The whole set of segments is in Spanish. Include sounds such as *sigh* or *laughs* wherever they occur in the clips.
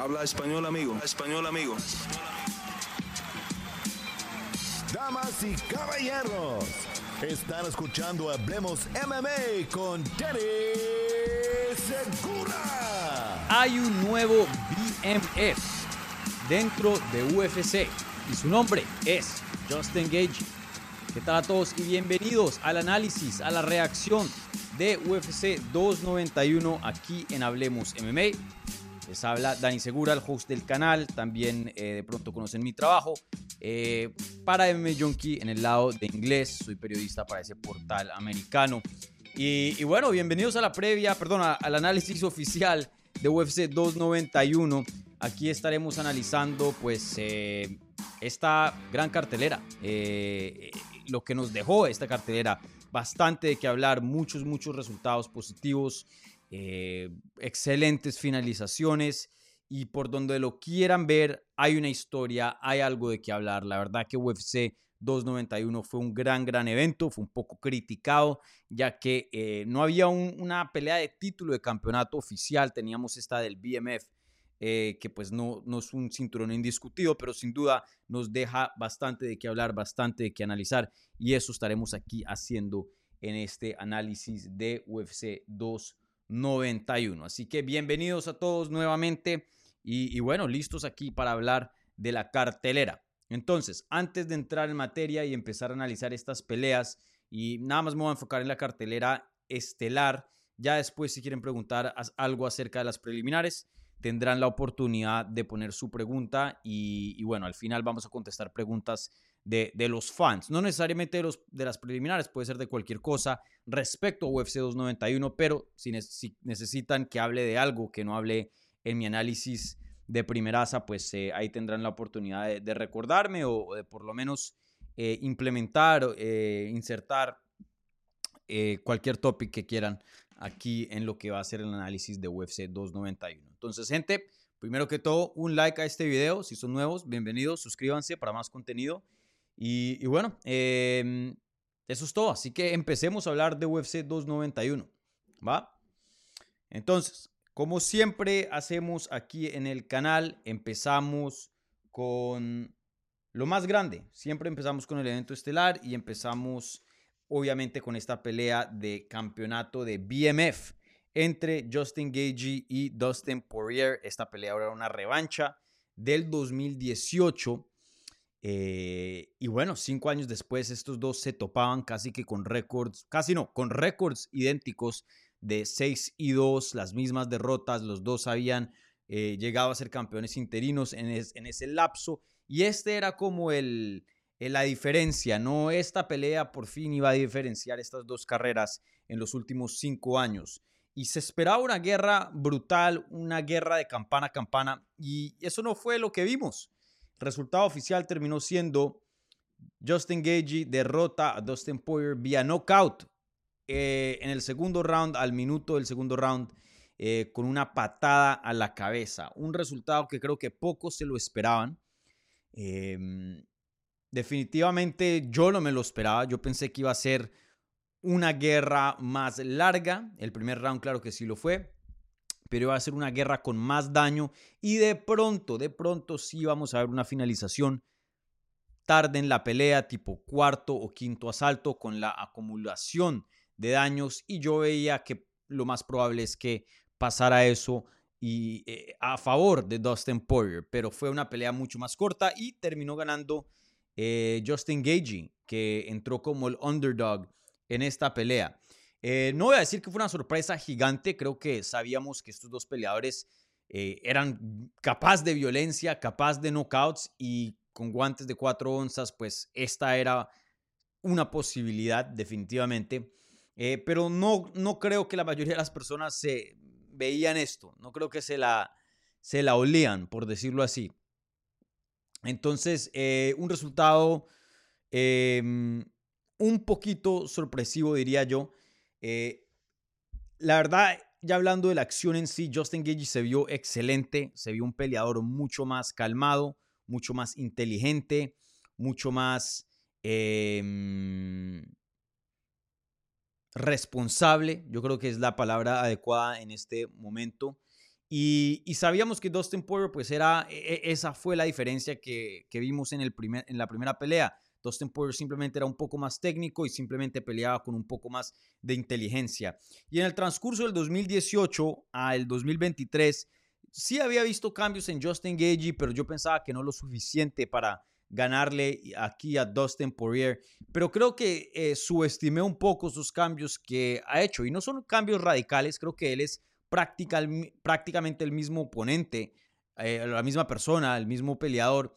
Habla español, amigo. Español, amigo. Damas y caballeros, están escuchando Hablemos MMA con Danny Segura. Hay un nuevo BMF dentro de UFC y su nombre es Justin Gage. ¿Qué tal a todos y bienvenidos al análisis, a la reacción de UFC 291 aquí en Hablemos MMA? Les habla Dani Segura, el host del canal. También eh, de pronto conocen mi trabajo. Eh, para MMA Junkie en el lado de inglés. Soy periodista para ese portal americano. Y, bueno, bienvenidos a la previa, perdón, al análisis oficial de UFC 291. Aquí estaremos analizando pues eh, esta gran cartelera. lo que nos dejó esta cartelera. Bastante de que hablar, muchos, muchos resultados positivos. Eh, excelentes finalizaciones y por donde lo quieran ver, hay una historia, hay algo de qué hablar. La verdad que UFC 291 fue un gran, gran evento, fue un poco criticado, ya que eh, no había una pelea de título de campeonato oficial, teníamos esta del BMF, eh, que pues no, no es un cinturón indiscutido, pero sin duda nos deja bastante de qué hablar, bastante de qué analizar, y eso estaremos aquí haciendo en este análisis de UFC 291. 91. Así que bienvenidos a todos nuevamente y, bueno, listos aquí para hablar de la cartelera. Entonces, antes de entrar en materia y empezar a analizar estas peleas, y nada más me voy a enfocar en la cartelera estelar, ya después si quieren preguntar algo acerca de las preliminares, tendrán la oportunidad de poner su pregunta y, y bueno, al final vamos a contestar preguntas de, los fans. No necesariamente de, los, de las preliminares, puede ser de cualquier cosa respecto a UFC 291, pero si, necesitan que hable de algo que no hable en mi análisis de primeraza, pues eh, ahí tendrán la oportunidad de, recordarme o, de por lo menos eh, implementar, eh, insertar cualquier topic que quieran aquí en lo que va a ser el análisis de UFC 291. Entonces, gente, primero que todo, un like a este video. Si son nuevos, bienvenidos, suscríbanse para más contenido. Y, bueno, em, eso es todo. Así que empecemos a hablar de UFC 291. ¿Va? Entonces, como siempre hacemos aquí en el canal, empezamos con lo más grande. Siempre empezamos con el evento estelar y empezamos obviamente con esta pelea de campeonato de BMF entre Justin Gagey y Dustin Poirier. Esta pelea era una revancha del 2018 eh, y bueno, cinco años después estos dos se topaban casi que con récords, casi no, con récords idénticos de 6 y 2, las mismas derrotas, los dos habían eh, llegado a ser campeones interinos en, ese lapso y este era como el, la diferencia, ¿no? Esta pelea por fin iba a diferenciar estas dos carreras en los últimos cinco años. Y se esperaba una guerra brutal, una guerra de campana a campana, y eso no fue lo que vimos resultado oficial terminó siendo Justin Gagey derrota a Dustin Poirier vía knockout eh, en el segundo round, al minuto del segundo round, eh, con una patada a la cabeza. Un resultado que creo que pocos se lo esperaban. Em, definitivamente yo no me lo esperaba. Yo pensé que iba a ser una guerra más larga. El primer round, claro que sí lo fue pero iba a ser una guerra con más daño y de pronto, de pronto sí vamos a ver una finalización tarde en la pelea, tipo cuarto o quinto asalto con la acumulación de daños y yo veía que lo más probable es que pasara eso y eh, a favor de Dustin Poirier, pero fue una pelea mucho más corta y terminó ganando eh, Justin Gagey, que entró como el underdog en esta pelea. Eh, no voy a decir que fue una sorpresa gigante, creo que sabíamos que estos dos peleadores eh, eran capaz de violencia, capaz de knockouts y con guantes de cuatro onzas, pues esta era una posibilidad definitivamente. Eh, pero no, no creo que la mayoría de las personas se veían esto, no creo que se la, se la olían, por decirlo así. Entonces, un resultado em, un poquito sorpresivo, diría yo. Eh, la verdad, ya hablando de la acción en sí, Justin Gage se vio excelente, se vio un peleador mucho más calmado, mucho más inteligente, mucho más em, responsable, yo creo que es la palabra adecuada en este momento. Y, sabíamos que Dustin Poirier, pues era, e, e, esa fue la diferencia que, vimos en, el primer, en la primera pelea. Dustin Poirier simplemente era un poco más técnico y simplemente peleaba con un poco más de inteligencia. Y en el transcurso del 2018 al 2023, sí había visto cambios en Justin Gagey, pero yo pensaba que no lo suficiente para ganarle aquí a Dustin Poirier. Pero creo que eh, subestimé un poco sus cambios que ha hecho. Y no son cambios radicales, creo que él es prácticamente el mismo oponente, eh, la misma persona, el mismo peleador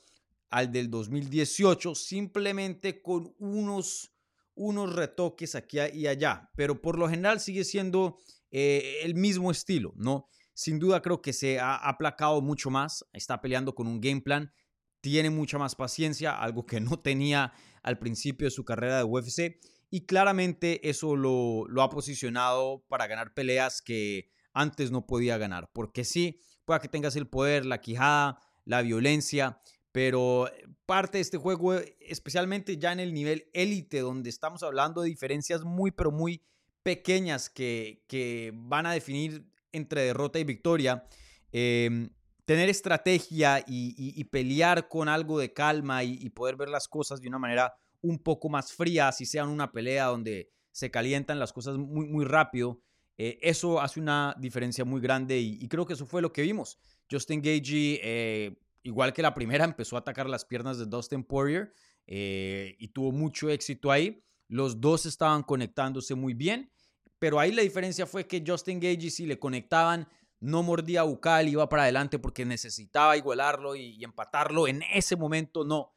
al del 2018, simplemente con unos, unos retoques aquí y allá. Pero por lo general sigue siendo eh, el mismo estilo, ¿no? Sin duda creo que se ha aplacado mucho más, está peleando con un game plan, tiene mucha más paciencia, algo que no tenía al principio de su carrera de UFC. Y claramente eso lo, lo ha posicionado para ganar peleas que antes no podía ganar. Porque sí, pueda que tengas el poder, la quijada, la violencia, pero parte de este juego, especialmente ya en el nivel élite, donde estamos hablando de diferencias muy, pero muy pequeñas que, que van a definir entre derrota y victoria, em, tener estrategia y, pelear con algo de calma y, poder ver las cosas de una manera un poco más fría, si sea una pelea donde se calientan las cosas muy, muy rápido, eh, eso hace una diferencia muy grande y, creo que eso fue lo que vimos. Justin Gagey, eh, igual que la primera, empezó a atacar las piernas de Dustin Poirier eh, y tuvo mucho éxito ahí. Los dos estaban conectándose muy bien, pero ahí la diferencia fue que Justin Gagey, si le conectaban, no mordía bucal, iba para adelante porque necesitaba igualarlo y empatarlo. En ese momento no,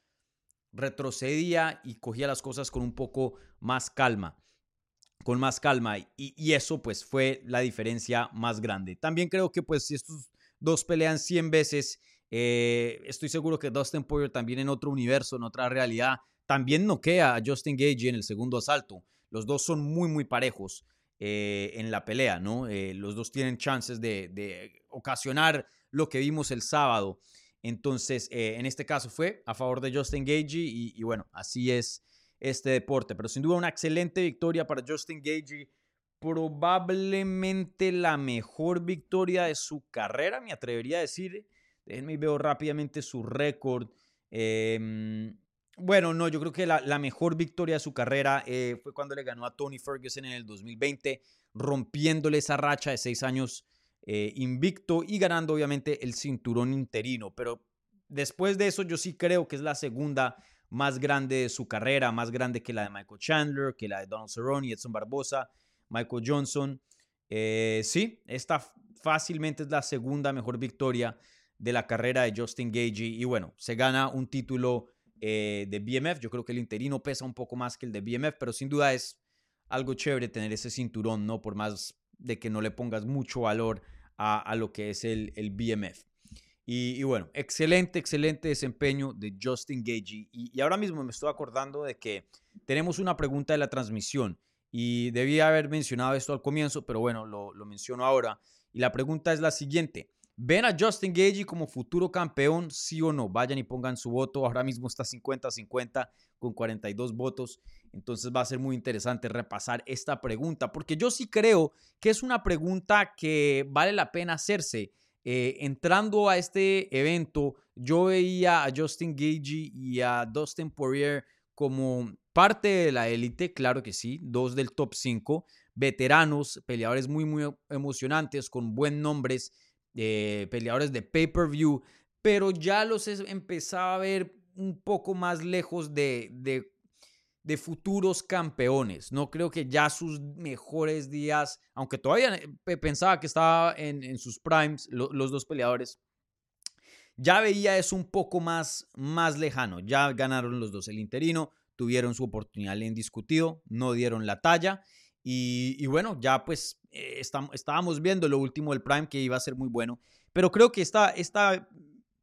retrocedía y cogía las cosas con un poco más calma con más calma y, eso pues fue la diferencia más grande. También creo que pues si estos dos pelean 100 veces, eh, estoy seguro que Dustin Poirier también en otro universo, en otra realidad, también noquea a Justin Gage en el segundo asalto. Los dos son muy, muy parejos eh, en la pelea, ¿no? Eh, los dos tienen chances de, ocasionar lo que vimos el sábado. Entonces, en este caso fue a favor de Justin Gage y bueno, así es este deporte. Pero sin duda una excelente victoria para Justin Gagey. Probablemente la mejor victoria de su carrera, me atrevería a decir. Déjenme ver rápidamente su récord. Em, bueno, no, yo creo que la, mejor victoria de su carrera eh, fue cuando le ganó a Tony Ferguson en el 2020, rompiéndole esa racha de seis años eh, invicto y ganando obviamente el cinturón interino. Pero después de eso yo sí creo que es la segunda más grande de su carrera, más grande que la de Michael Chandler, que la de Donald Cerrone, Edson Barbosa, Michael Johnson. Eh, sí, esta fácilmente es la segunda mejor victoria de la carrera de Justin Gagey. Y bueno, se gana un título eh, de BMF. Yo creo que el interino pesa un poco más que el de BMF, pero sin duda es algo chévere tener ese cinturón, ¿no? Por más de que no le pongas mucho valor a, lo que es el, el BMF. Y, bueno, excelente, excelente desempeño de Justin Gagey. Y, ahora mismo me estoy acordando de que tenemos una pregunta de la transmisión y debía haber mencionado esto al comienzo, pero bueno, lo, menciono ahora. Y la pregunta es la siguiente. ¿Ven a Justin Gagey como futuro campeón, sí o no? Vayan y pongan su voto. Ahora mismo está 50-50 con 42 votos. Entonces va a ser muy interesante repasar esta pregunta, porque yo sí creo que es una pregunta que vale la pena hacerse eh, entrando a este evento, yo veía a Justin Gagey y a Dustin Poirier como parte de la élite, claro que sí, dos del top 5, veteranos, peleadores muy, muy emocionantes, con buen nombres, eh, peleadores de pay-per-view, pero ya los empezaba a ver un poco más lejos de, de futuros campeones. No creo que ya sus mejores días, aunque todavía eh, pensaba que estaba en, sus primes, los dos peleadores, ya veía eso un poco más, más lejano. Ya ganaron los dos el interino, tuvieron su oportunidad en discutido, no dieron la talla. Y, bueno, ya pues eh, estábamos viendo lo último del Prime que iba a ser muy bueno. Pero creo que esta, esta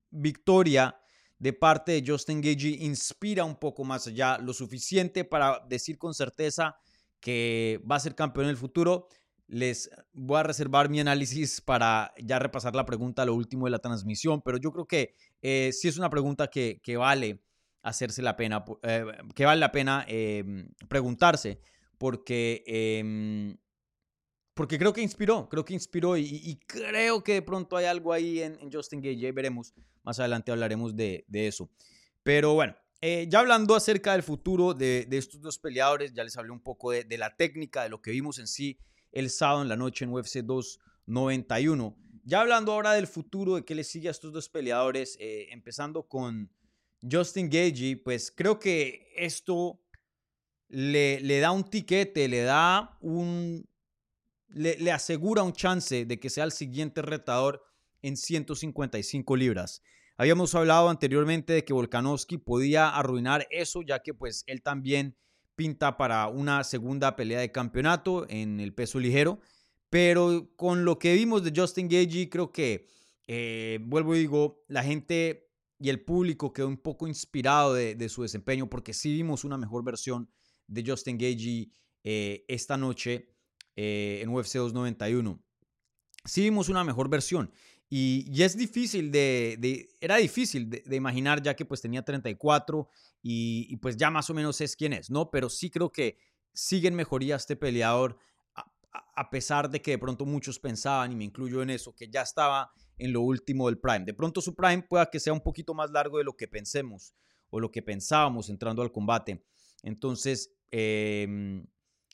victoria de parte de Justin Gagey inspira un poco más allá, lo suficiente para decir con certeza que va a ser campeón en el futuro. Les voy a reservar mi análisis para ya repasar la pregunta, lo último de la transmisión, pero yo creo que eh, sí es una pregunta que, vale hacerse la pena, eh, que vale la pena em, preguntarse, porque em, porque creo que inspiró, creo que inspiró y, creo que de pronto hay algo ahí en, Justin Gage, veremos, más adelante hablaremos de, eso. Pero bueno, eh, ya hablando acerca del futuro de, estos dos peleadores, ya les hablé un poco de, la técnica, de lo que vimos en sí el sábado en la noche en UFC 291. Ya hablando ahora del futuro, de qué le sigue a estos dos peleadores, eh, empezando con Justin Gage, pues creo que esto le, le da un tiquete, le da un, le, asegura un chance de que sea el siguiente retador en 155 libras. Habíamos hablado anteriormente de que Volkanovski podía arruinar eso, ya que pues él también pinta para una segunda pelea de campeonato en el peso ligero. Pero con lo que vimos de Justin Gagey, creo que, eh, vuelvo y digo, la gente y el público quedó un poco inspirado de, su desempeño, porque sí vimos una mejor versión de Justin Gagey eh, esta noche. Eh, en UFC 291. Sí vimos una mejor versión. Y, es difícil de, era difícil de, imaginar ya que pues tenía 34 y, pues ya más o menos es quién es, ¿no? Pero sí creo que sigue en mejoría este peleador a, pesar de que de pronto muchos pensaban, y me incluyo en eso, que ya estaba en lo último del Prime. De pronto su Prime pueda que sea un poquito más largo de lo que pensemos o lo que pensábamos entrando al combate. Entonces, eh,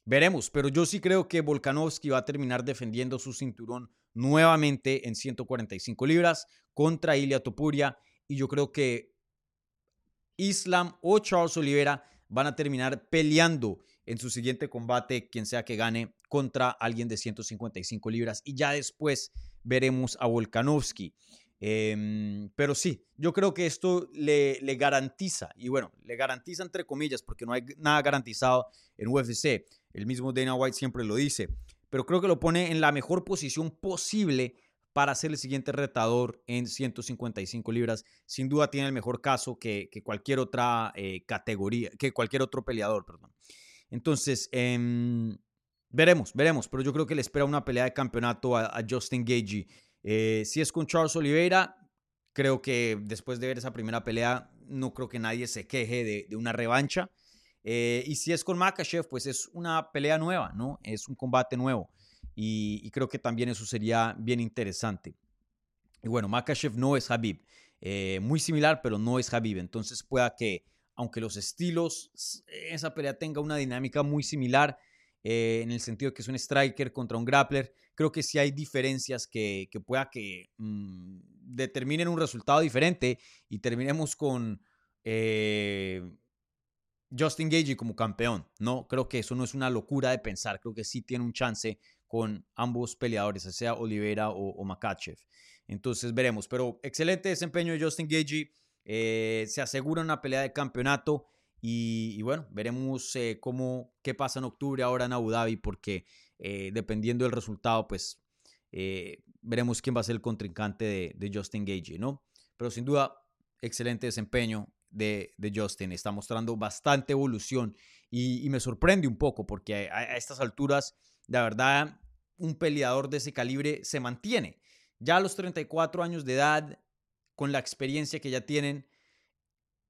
Veremos, pero yo sí creo que Volkanovski va a terminar defendiendo su cinturón nuevamente en 145 libras contra Ilia Topuria y yo creo que Islam o Charles Oliveira van a terminar peleando en su siguiente combate, quien sea que gane, contra alguien de 155 libras. Y ya después veremos a Volkanovski. Em, pero sí, yo creo que esto le, le, garantiza, y bueno, le garantiza entre comillas, porque no hay nada garantizado en UFC, el mismo Dana White siempre lo dice, pero creo que lo pone en la mejor posición posible para ser el siguiente retador en 155 libras. Sin duda tiene el mejor caso que, cualquier otra eh, categoría, que cualquier otro peleador, perdón. Entonces, em, veremos, veremos, pero yo creo que le espera una pelea de campeonato a, Justin Gagey. Eh, si es con Charles Oliveira, creo que después de ver esa primera pelea, no creo que nadie se queje de una revancha. Eh, y si es con Makachev, pues es una pelea nueva, ¿no? Es un combate nuevo. Y, creo que también eso sería bien interesante. Y bueno, Makachev no es Habib. Eh, muy similar, pero no es Habib. Entonces pueda que, aunque los estilos, esa pelea tenga una dinámica muy similar, eh, en el sentido que es un striker contra un grappler, creo que sí hay diferencias que, que pueda que mm, determinen un resultado diferente y terminemos con Justin Gagey como campeón. No, creo que eso no es una locura de pensar. Creo que sí tiene un chance con ambos peleadores, sea Oliveira o, Makachev. Entonces veremos. Pero excelente desempeño de Justin Gagey. Eh, se asegura una pelea de campeonato. Y, bueno, veremos eh, cómo, qué pasa en octubre ahora en Abu Dhabi, porque eh, dependiendo del resultado, pues veremos quién va a ser el contrincante de, de Justin Gagey, ¿no? Pero sin duda, excelente desempeño de, Justin. Está mostrando bastante evolución y, me sorprende un poco porque a, estas alturas, la verdad, un peleador de ese calibre se mantiene. Ya a los 34 años de edad, con la experiencia que ya tienen,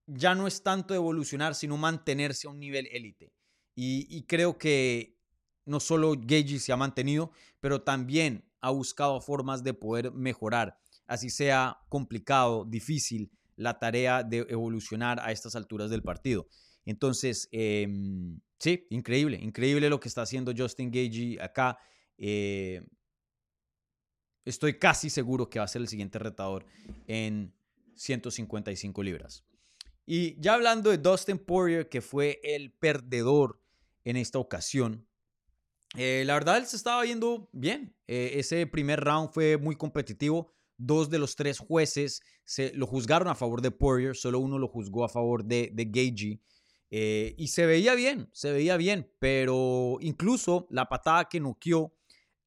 ya no es tanto evolucionar, sino mantenerse a un nivel élite. Y, creo que no solo Gagey se ha mantenido, pero también ha buscado formas de poder mejorar, así sea complicado, difícil, la tarea de evolucionar a estas alturas del partido. Entonces, em, sí, increíble, increíble lo que está haciendo Justin Gagey acá. Eh, estoy casi seguro que va a ser el siguiente retador en 155 libras. Y ya hablando de Dustin Poirier, que fue el perdedor en esta ocasión, eh, la verdad él se estaba viendo bien. Eh, ese primer round fue muy competitivo. Dos de los tres jueces se lo juzgaron a favor de Poirier, solo uno lo juzgó a favor de, de Gagey. Eh, y se veía bien, se veía bien, pero incluso la patada que noqueó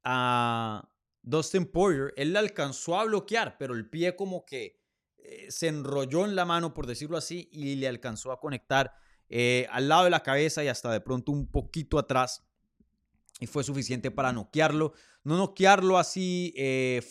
a Dustin Poirier, él la alcanzó a bloquear, pero el pie como que eh, se enrolló en la mano, por decirlo así, y le alcanzó a conectar eh, al lado de la cabeza y hasta de pronto un poquito atrás. Y fue suficiente para noquearlo. No noquearlo así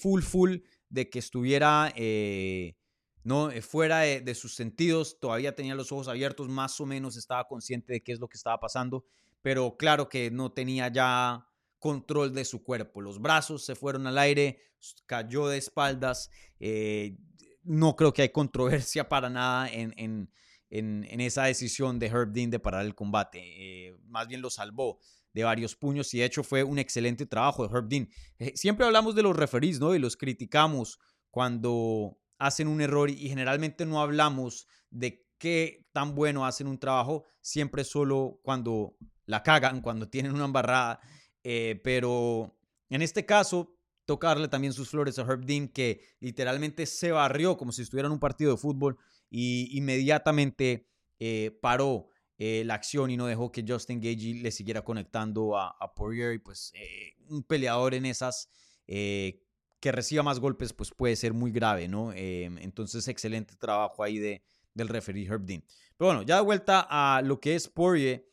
full, full, de que estuviera eh, no, eh, fuera de, sus sentidos, todavía tenía los ojos abiertos, más o menos estaba consciente de qué es lo que estaba pasando, pero claro que no tenía ya control de su cuerpo. Los brazos se fueron al aire, cayó de espaldas. Eh, no creo que hay controversia para nada en, en, en, esa decisión de Herb Dean de parar el combate. Eh, más bien lo salvó de varios puños y de hecho fue un excelente trabajo de Herb Dean. Eh, siempre hablamos de los referees, ¿no? Y los criticamos cuando hacen un error y generalmente no hablamos de qué tan bueno hacen un trabajo, siempre solo cuando la cagan, cuando tienen una embarrada. Eh, pero en este caso, tocarle también sus flores a Herb Dean, que literalmente se barrió como si estuviera en un partido de fútbol y inmediatamente eh, paró eh, la acción y no dejó que Justin Gagey le siguiera conectando a, a Poirier. Y pues un peleador en esas que reciba más golpes, pues puede ser muy grave, ¿no? entonces, excelente trabajo ahí de, del referee Herb Dean. Pero bueno, ya de vuelta a lo que es Poirier.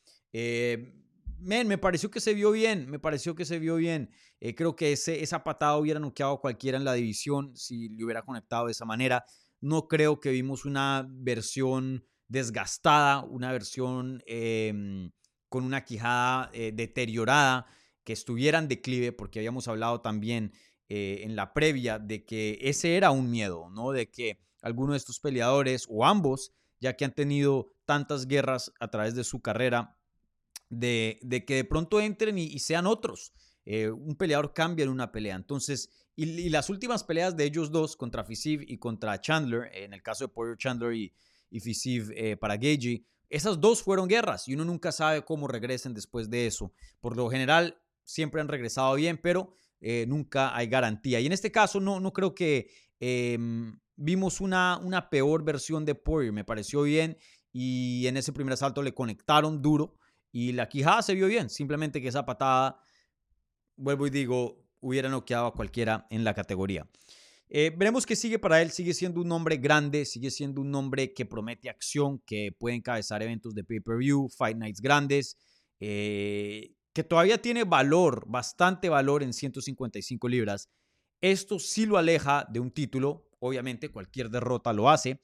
Me pareció que se vio bien, me pareció que se vio bien. Eh, creo que ese, esa patada hubiera noqueado a cualquiera en la división si le hubiera conectado de esa manera. No creo que vimos una versión desgastada, una versión em, con una quijada eh, deteriorada, que estuviera en declive, porque habíamos hablado también eh, en la previa de que ese era un miedo, ¿no? De que alguno de estos peleadores o ambos, ya que han tenido tantas guerras a través de su carrera, de, que de pronto entren y, sean otros. Eh, un peleador cambia en una pelea. Entonces, y, las últimas peleas de ellos dos contra Fisiv y contra Chandler, en el caso de Poirier Chandler y, y Fisiv eh, para Gagey, esas dos fueron guerras y uno nunca sabe cómo regresen después de eso. Por lo general, siempre han regresado bien, pero eh, nunca hay garantía. Y en este caso, no, no creo que em, vimos una, una peor versión de Poirier. Me pareció bien y en ese primer asalto le conectaron duro. Y la quijada se vio bien, simplemente que esa patada, vuelvo y digo, hubiera noqueado a cualquiera en la categoría. Eh, veremos qué sigue para él. Sigue siendo un hombre grande, sigue siendo un hombre que promete acción, que puede encabezar eventos de pay-per-view, fight nights grandes, eh, que todavía tiene valor, bastante valor en 155 libras. Esto sí lo aleja de un título, obviamente cualquier derrota lo hace,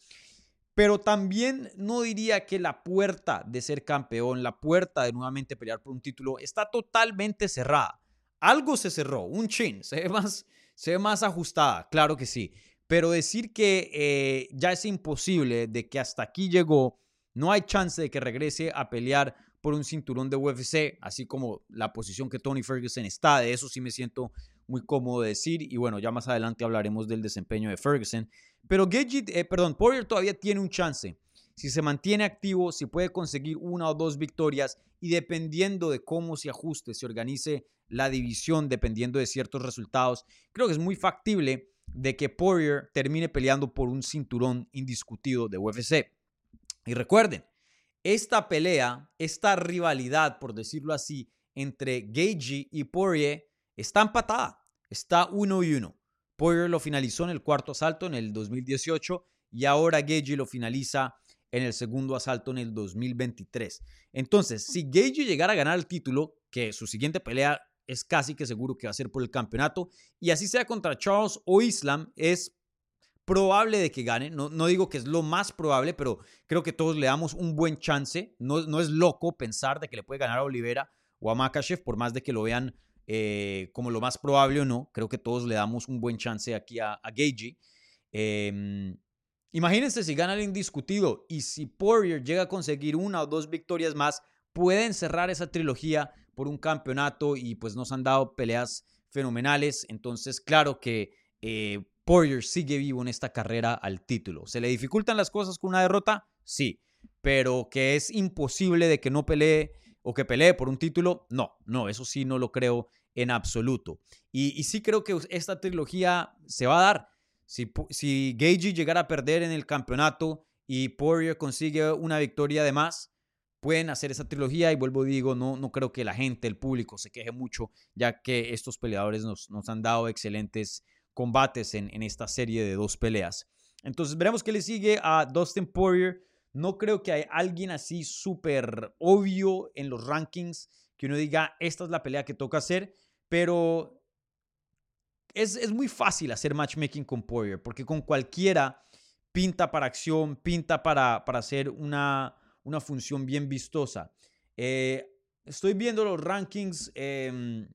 pero también no diría que la puerta de ser campeón, la puerta de nuevamente pelear por un título está totalmente cerrada. Algo se cerró, un chin, se ve más, se ve más ajustada, claro que sí. Pero decir que eh, ya es imposible, de que hasta aquí llegó, no hay chance de que regrese a pelear por un cinturón de UFC, así como la posición que Tony Ferguson está, de eso sí me siento muy cómodo de decir. Y bueno, ya más adelante hablaremos del desempeño de Ferguson. Pero Gagey, eh, perdón, Poirier todavía tiene un chance. Si se mantiene activo, si puede conseguir una o dos victorias y dependiendo de cómo se ajuste, se organice la división, dependiendo de ciertos resultados, creo que es muy factible de que Poirier termine peleando por un cinturón indiscutido de UFC. Y recuerden, esta pelea, esta rivalidad, por decirlo así, entre Gagey y Poirier está empatada, está uno y uno. Poirier lo finalizó en el cuarto asalto en el 2018 y ahora Gagey lo finaliza en el segundo asalto en el 2023. Entonces, si Gagey llegara a ganar el título, que su siguiente pelea es casi que seguro que va a ser por el campeonato, y así sea contra Charles o Islam, es probable de que gane. No, no digo que es lo más probable, pero creo que todos le damos un buen chance. No, no es loco pensar de que le puede ganar a Olivera o a Makachev, por más de que lo vean eh, como lo más probable o no. Creo que todos le damos un buen chance aquí a, a em, imagínense si gana el indiscutido y si Poirier llega a conseguir una o dos victorias más, pueden cerrar esa trilogía por un campeonato y pues nos han dado peleas fenomenales. Entonces, claro que eh, Poirier sigue vivo en esta carrera al título. ¿Se le dificultan las cosas con una derrota? Sí, pero que es imposible de que no pelee o que pelee por un título, no, no, eso sí no lo creo en absoluto. Y, sí creo que esta trilogía se va a dar. Si, si Gagey llegara a perder en el campeonato y Poirier consigue una victoria de más, pueden hacer esa trilogía y vuelvo digo, no, no creo que la gente, el público se queje mucho, ya que estos peleadores nos, nos han dado excelentes combates en, en, esta serie de dos peleas. Entonces veremos qué le sigue a Dustin Poirier. No creo que hay alguien así súper obvio en los rankings que uno diga, esta es la pelea que toca hacer, pero es, muy fácil hacer matchmaking con Poirier, porque con cualquiera pinta para acción, pinta para, para hacer una, una función bien vistosa. Eh, estoy viendo los rankings em,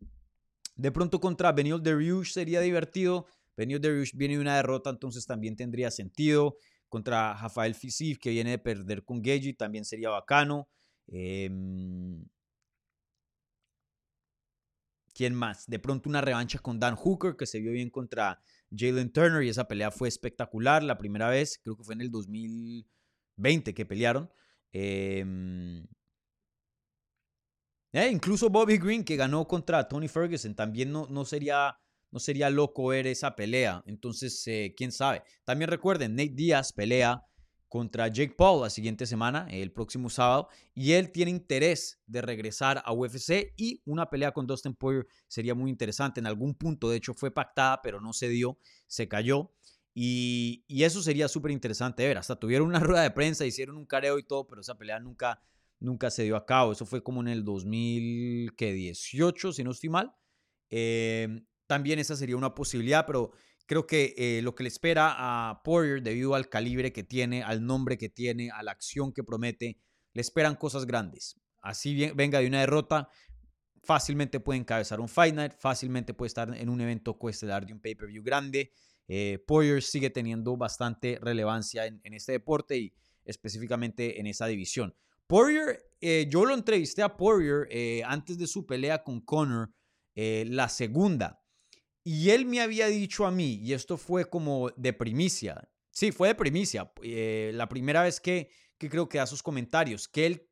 De pronto contra Benil Dariush sería divertido. Benil Dariush viene de una derrota, entonces también tendría sentido. Contra Rafael Fisif, que viene de perder con Geji, también sería bacano. Em, ¿Quién más? De pronto una revancha con Dan Hooker, que se vio bien contra Jalen Turner y esa pelea fue espectacular. La primera vez, creo que fue en el 2020 que pelearon. Em, eh, incluso Bobby Green, que ganó contra Tony Ferguson, también no, no, sería, no sería loco ver esa pelea. Entonces, eh, quién sabe. También recuerden, Nate Díaz pelea contra Jake Paul la siguiente semana, el próximo sábado, y él tiene interés de regresar a UFC y una pelea con Dustin Poirier sería muy interesante. En algún punto, de hecho, fue pactada, pero no se dio, se cayó. Y, eso sería súper interesante ver. Hasta tuvieron una *laughs* rueda de prensa, hicieron un careo y todo, pero esa pelea nunca, nunca se dio a cabo. Eso fue como en el 2018, si no estoy mal. Eh, también esa sería una posibilidad, pero Creo que eh, lo que le espera a Poirier, debido al calibre que tiene, al nombre que tiene, a la acción que promete, le esperan cosas grandes. Así venga de una derrota, fácilmente puede encabezar un Fight Night, fácilmente puede estar en un evento coestelar de un pay-per-view grande. Eh, Poirier sigue teniendo bastante relevancia en, este deporte y específicamente en esa división. Poirier, eh, yo lo entrevisté a Poirier eh, antes de su pelea con Conor, la segunda. Y él me había dicho a mí, y esto fue como de primicia, sí, fue de primicia, eh, la primera vez que, que creo que da sus comentarios, que él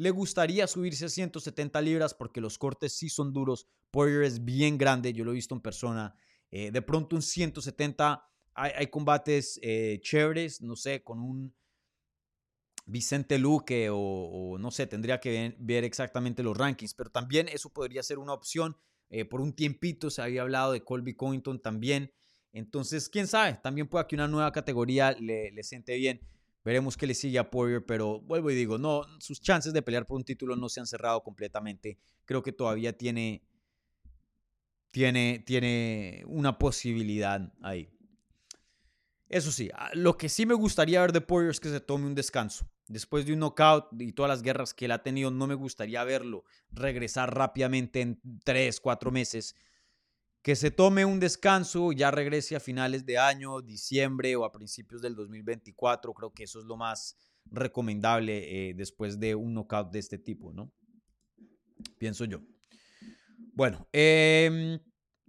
le gustaría subirse a 170 libras porque los cortes sí son duros. Poirier es bien grande, yo lo he visto en persona. Eh, de pronto un 170, hay, combates eh, chéveres, no sé, con un Vicente Luque o, o, no sé, tendría que ver exactamente los rankings, pero también eso podría ser una opción. Eh, por un tiempito se había hablado de Colby Covington también. Entonces, quién sabe, también puede que una nueva categoría le, le siente bien. Veremos qué le sigue a Poirier, pero vuelvo y digo, no, sus chances de pelear por un título no se han cerrado completamente. Creo que todavía tiene, tiene, tiene una posibilidad ahí. Eso sí, ah, lo que sí me gustaría ver de Poirier es que se tome un descanso. Después de un knockout y todas las guerras que él ha tenido, no me gustaría verlo regresar rápidamente en tres, cuatro meses. Que se tome un descanso, ya regrese a finales de año, diciembre o a principios del 2024. Creo que eso es lo más recomendable eh, después de un knockout de este tipo, ¿no? Pienso yo. Bueno, em,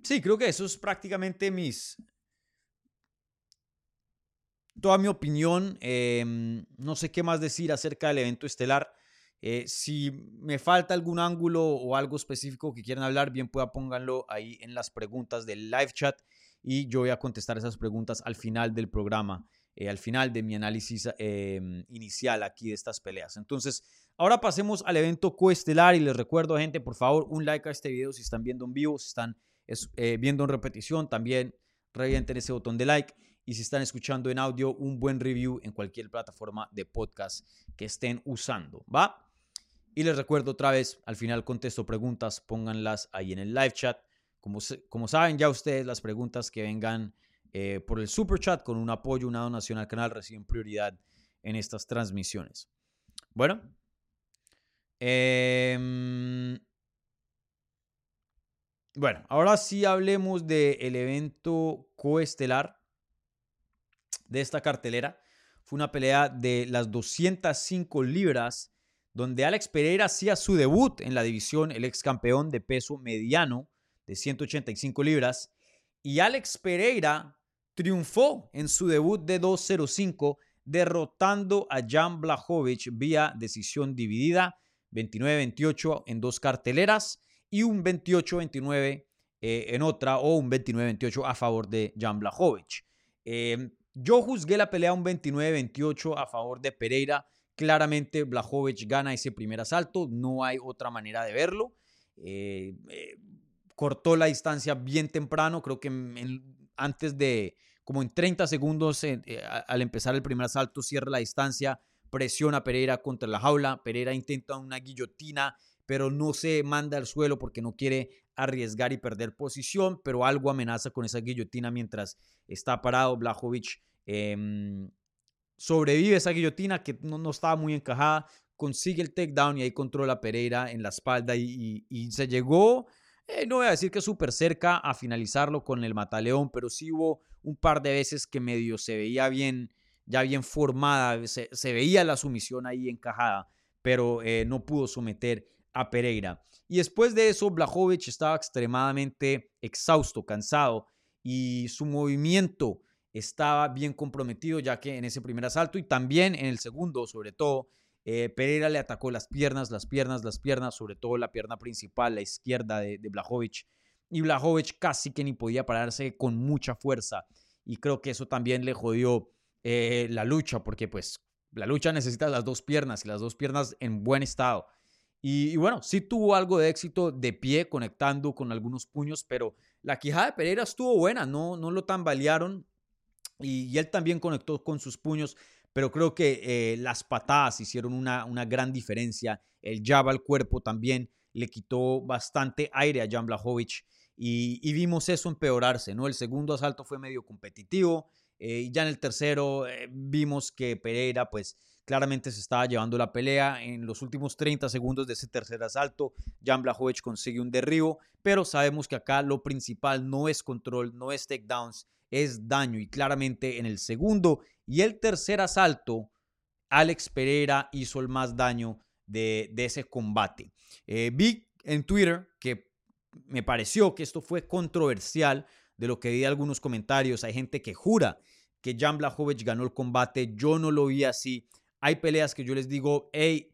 sí, creo que eso es prácticamente mis, toda mi opinión. Em, no sé qué más decir acerca del evento estelar. Eh, si me falta algún ángulo o algo específico que quieran hablar, bien pueda pónganlo ahí en las preguntas del live chat y yo voy a contestar esas preguntas al final del programa, eh, al final de mi análisis em, inicial aquí de estas peleas. Entonces, ahora pasemos al evento coestelar y les recuerdo, gente, por favor, un like a este video si están viendo en vivo, si están eh, viendo en repetición, también revienten ese botón de like y si están escuchando en audio, un buen review en cualquier plataforma de podcast que estén usando, ¿va? Y les recuerdo otra vez, al final contesto preguntas, pónganlas ahí en el live chat. Como, como saben ya ustedes, las preguntas que vengan eh, por el super chat con un apoyo, una donación al canal, reciben prioridad en estas transmisiones. Bueno. Em, bueno, ahora sí hablemos del evento coestelar de esta cartelera. Fue una pelea de las 205 libras, donde Alex Pereira hacía su debut en la división, el ex campeón de peso mediano de 185 libras. Y Alex Pereira triunfó en su debut de 205, derrotando a Jan Blachowicz vía decisión dividida, 29-28 en dos carteleras y un 28-29 eh, en otra, o un 29-28 a favor de Jan Blachowicz. Eh, yo juzgué la pelea un 29-28 a favor de Pereira. Claramente Blajovic gana ese primer asalto, no hay otra manera de verlo. Eh, eh, cortó la distancia bien temprano, creo que antes de, como en 30 segundos eh, al empezar el primer asalto, cierra la distancia, presiona a Pereira contra la jaula, Pereira intenta una guillotina, pero no se manda al suelo porque no quiere arriesgar y perder posición, pero algo amenaza con esa guillotina mientras está parado. Blajovic em, sobrevive esa guillotina que no, estaba muy encajada, consigue el takedown y ahí controla a Pereira en la espalda y, se llegó eh, no voy a decir que súper cerca a finalizarlo con el Mataleón, pero sí hubo un par de veces que medio se veía bien, ya bien formada, se, veía la sumisión ahí encajada, pero eh, no pudo someter a Pereira. Y después de eso, Blajovic estaba extremadamente exhausto, cansado, y su movimiento estaba bien comprometido, ya que en ese primer asalto y también en el segundo, sobre todo, eh, Pereira le atacó las piernas, las piernas, las piernas, sobre todo la pierna principal, la izquierda de, de Blajovic. Y Blajovic casi que ni podía pararse con mucha fuerza. Y creo que eso también le jodió eh, la lucha, porque pues la lucha necesita las dos piernas y las dos piernas en buen estado. Y, bueno, sí tuvo algo de éxito de pie conectando con algunos puños, pero la quijada de Pereira estuvo buena, no, no lo tambalearon y, y él también conectó con sus puños, pero creo que eh, las patadas hicieron una, una gran diferencia. El jab al cuerpo también le quitó bastante aire a Jan Blachowicz y, vimos eso empeorarse, ¿no? El segundo asalto fue medio competitivo eh, y ya en el tercero eh, vimos que Pereira pues claramente se estaba llevando la pelea. En los últimos 30 segundos de ese tercer asalto, Jan Blachowicz consigue un derribo, pero sabemos que acá lo principal no es control, no es takedowns, es daño. Y claramente en el segundo y el tercer asalto, Alex Pereira hizo el más daño de, ese combate. Eh, vi en Twitter que me pareció que esto fue controversial de lo que vi algunos comentarios. Hay gente que jura que Jan Blachowicz ganó el combate. Yo no lo vi así. Hay peleas que yo les digo, hey,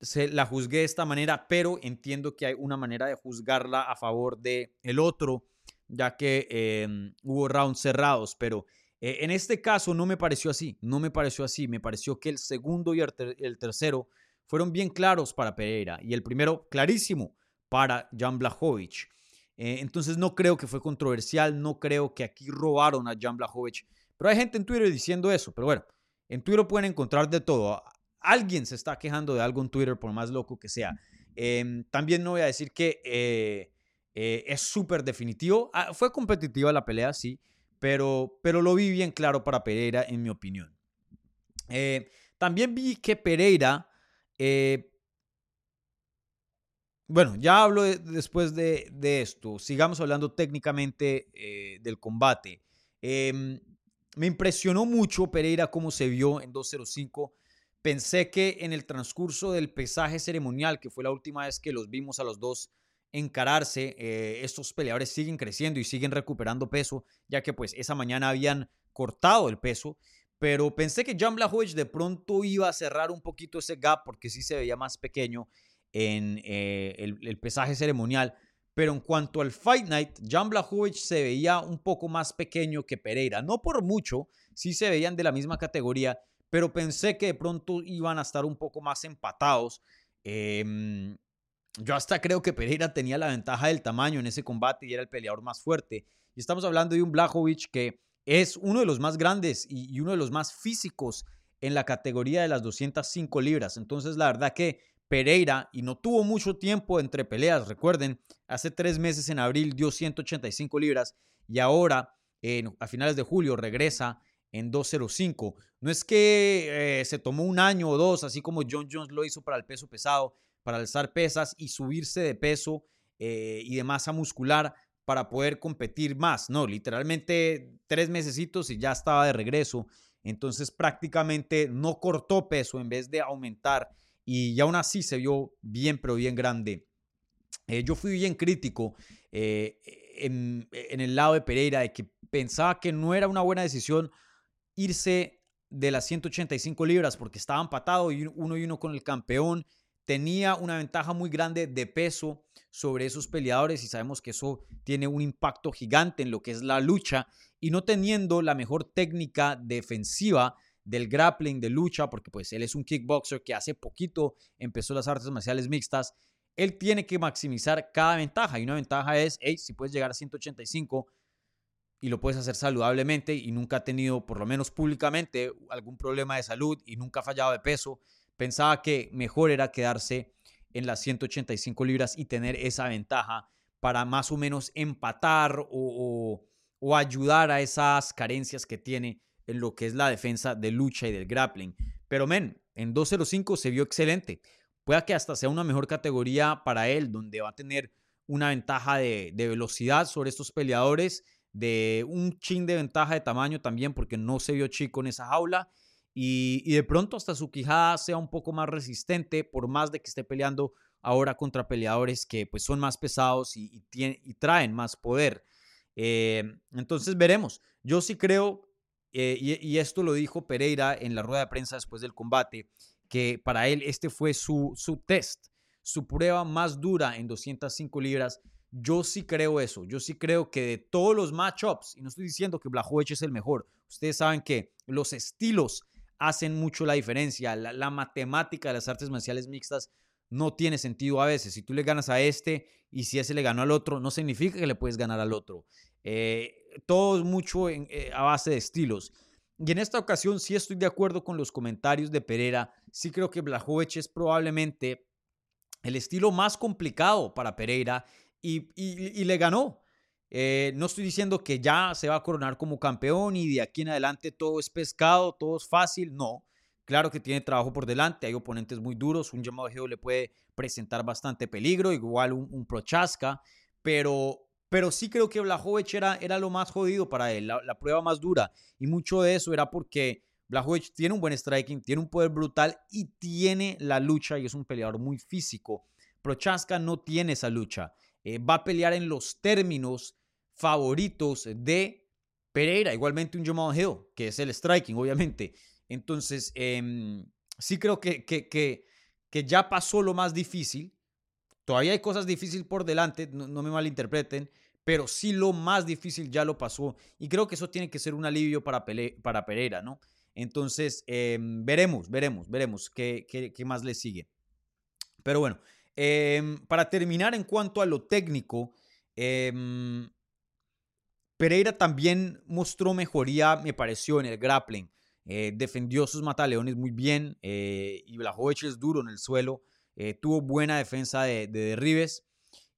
se la juzgué de esta manera, pero entiendo que hay una manera de juzgarla a favor de el otro, ya que em, hubo rounds cerrados, pero eh, en este caso no me pareció así, no me pareció así, me pareció que el segundo y el, tercero fueron bien claros para Pereira y el primero clarísimo para Jan Blachowicz. Eh, entonces no creo que fue controversial, no creo que aquí robaron a Jan Blachowicz, pero hay gente en Twitter diciendo eso, pero bueno, en Twitter pueden encontrar de todo. Alguien se está quejando de algo en Twitter, por más loco que sea. Em, también no voy a decir que eh, eh, es súper definitivo. Ah, fue competitiva la pelea, sí, pero, pero lo vi bien claro para Pereira, en mi opinión. Eh, también vi que Pereira, bueno, ya hablo después de, de, esto. Sigamos hablando técnicamente del combate. Em, me impresionó mucho Pereira cómo se vio en 205. Pensé que en el transcurso del pesaje ceremonial, que fue la última vez que los vimos a los dos encararse, eh, estos peleadores siguen creciendo y siguen recuperando peso, ya que pues esa mañana habían cortado el peso. Pero pensé que Jan Blachowicz de pronto iba a cerrar un poquito ese gap porque sí se veía más pequeño en eh, el pesaje ceremonial. Pero en cuanto al Fight Night, Jan Blachowicz se veía un poco más pequeño que Pereira. No por mucho, sí se veían de la misma categoría, pero pensé que de pronto iban a estar un poco más empatados. Em, yo hasta creo que Pereira tenía la ventaja del tamaño en ese combate y era el peleador más fuerte. Y estamos hablando de un Blachowicz que es uno de los más grandes y uno de los más físicos en la categoría de las 205 libras. Entonces, la verdad que Pereira y no tuvo mucho tiempo entre peleas. Recuerden, hace tres meses en abril dio 185 libras y ahora a finales de julio regresa en 205. No es que eh, se tomó un año o dos, así como John Jones lo hizo para el peso pesado, para alzar pesas y subirse de peso eh, y de masa muscular para poder competir más. No, literalmente tres mesecitos y ya estaba de regreso. Entonces prácticamente no cortó peso en vez de aumentar y aún así se vio bien, pero bien grande. Eh, yo fui bien crítico eh, en, el lado de Pereira, de que pensaba que no era una buena decisión irse de las 185 libras porque estaba empatado y uno y uno con el campeón. Tenía una ventaja muy grande de peso sobre esos peleadores y sabemos que eso tiene un impacto gigante en lo que es la lucha y no teniendo la mejor técnica defensiva del grappling, de lucha, porque pues él es un kickboxer que hace poquito empezó las artes marciales mixtas, él tiene que maximizar cada ventaja y una ventaja es, hey, si puedes llegar a 185 y lo puedes hacer saludablemente y nunca ha tenido, por lo menos públicamente, algún problema de salud y nunca ha fallado de peso, pensaba que mejor era quedarse en las 185 libras y tener esa ventaja para más o menos empatar o, o ayudar a esas carencias que tiene en lo que es la defensa de lucha y del grappling. Pero men, en 205 se vio excelente. Puede que hasta sea una mejor categoría para él, donde va a tener una ventaja de, velocidad sobre estos peleadores, de un chin de ventaja de tamaño también, porque no se vio chico en esa jaula. Y, de pronto hasta su quijada sea un poco más resistente, por más de que esté peleando ahora contra peleadores que pues son más pesados y, y traen más poder. Eh, entonces veremos. Yo sí creo, eh, y, esto lo dijo Pereira en la rueda de prensa después del combate, que para él este fue su, su test, su prueba más dura en 205 libras. Yo sí creo eso. Yo sí creo que de todos los matchups, y no estoy diciendo que Blachowicz es el mejor, ustedes saben que los estilos hacen mucho la diferencia. La, la, matemática de las artes marciales mixtas no tiene sentido a veces. Si tú le ganas a este y si ese le ganó al otro, no significa que le puedes ganar al otro. Eh, mucho eh, a base de estilos. Y en esta ocasión sí estoy de acuerdo con los comentarios de Pereira. Sí creo que Blachowicz es probablemente el estilo más complicado para Pereira y, le ganó. Eh, no estoy diciendo que ya se va a coronar como campeón y de aquí en adelante todo es pescado, todo es fácil. No, claro que tiene trabajo por delante, hay oponentes muy duros. Un llamado Geo le puede presentar bastante peligro, igual un, un Prochaska, pero pero sí creo que Blachowicz era, era lo más jodido para él, la, prueba más dura. Y mucho de eso era porque Blachowicz tiene un buen striking, tiene un poder brutal y tiene la lucha y es un peleador muy físico. Prochaska no tiene esa lucha. Eh, va a pelear en los términos favoritos de Pereira, igualmente un Jamal Hill, que es el striking, obviamente. Entonces, em, sí creo que, que, que, que, ya pasó lo más difícil. Todavía hay cosas difíciles por delante, no me malinterpreten, pero sí lo más difícil ya lo pasó y creo que eso tiene que ser un alivio para, para Pereira, ¿no? Entonces, em, veremos, veremos, veremos qué, qué, más le sigue. Pero bueno, em, para terminar en cuanto a lo técnico, em, Pereira también mostró mejoría, me pareció, en el grappling. Eh, defendió sus mataleones muy bien eh, y Blachowicz es duro en el suelo. Eh, tuvo buena defensa de, de derribes.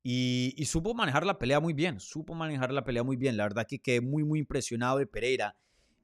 Y, supo manejar la pelea muy bien, supo manejar la pelea muy bien. La verdad que quedé muy, muy impresionado de Pereira.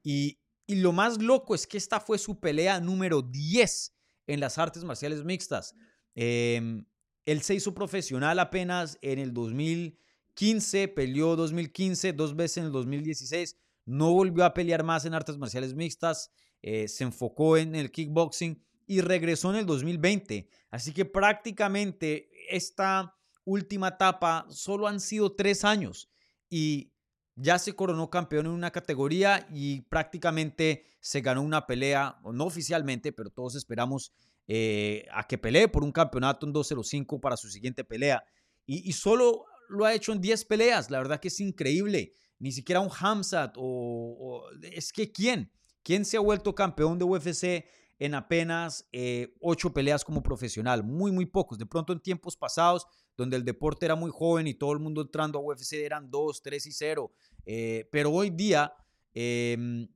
Y, lo más loco es que esta fue su pelea número 10 en las artes marciales mixtas. Em, él se hizo profesional apenas en el 2015, peleó 2015, dos veces en el 2016. No volvió a pelear más en artes marciales mixtas, eh, se enfocó en el kickboxing y regresó en el 2020. Así que prácticamente esta última etapa solo han sido tres años y ya se coronó campeón en una categoría y prácticamente se ganó una pelea, no oficialmente, pero todos esperamos eh, a que pelee por un campeonato en 205 para su siguiente pelea. Y, solo lo ha hecho en 10 peleas, la verdad que es increíble. Ni siquiera un Hamzat o, es que ¿quién? ¿Quién se ha vuelto campeón de UFC en apenas eh, ocho peleas como profesional? Muy, muy pocos. De pronto en tiempos pasados donde el deporte era muy joven y todo el mundo entrando a UFC eran 2, 3 y 0. Eh, pero hoy día em,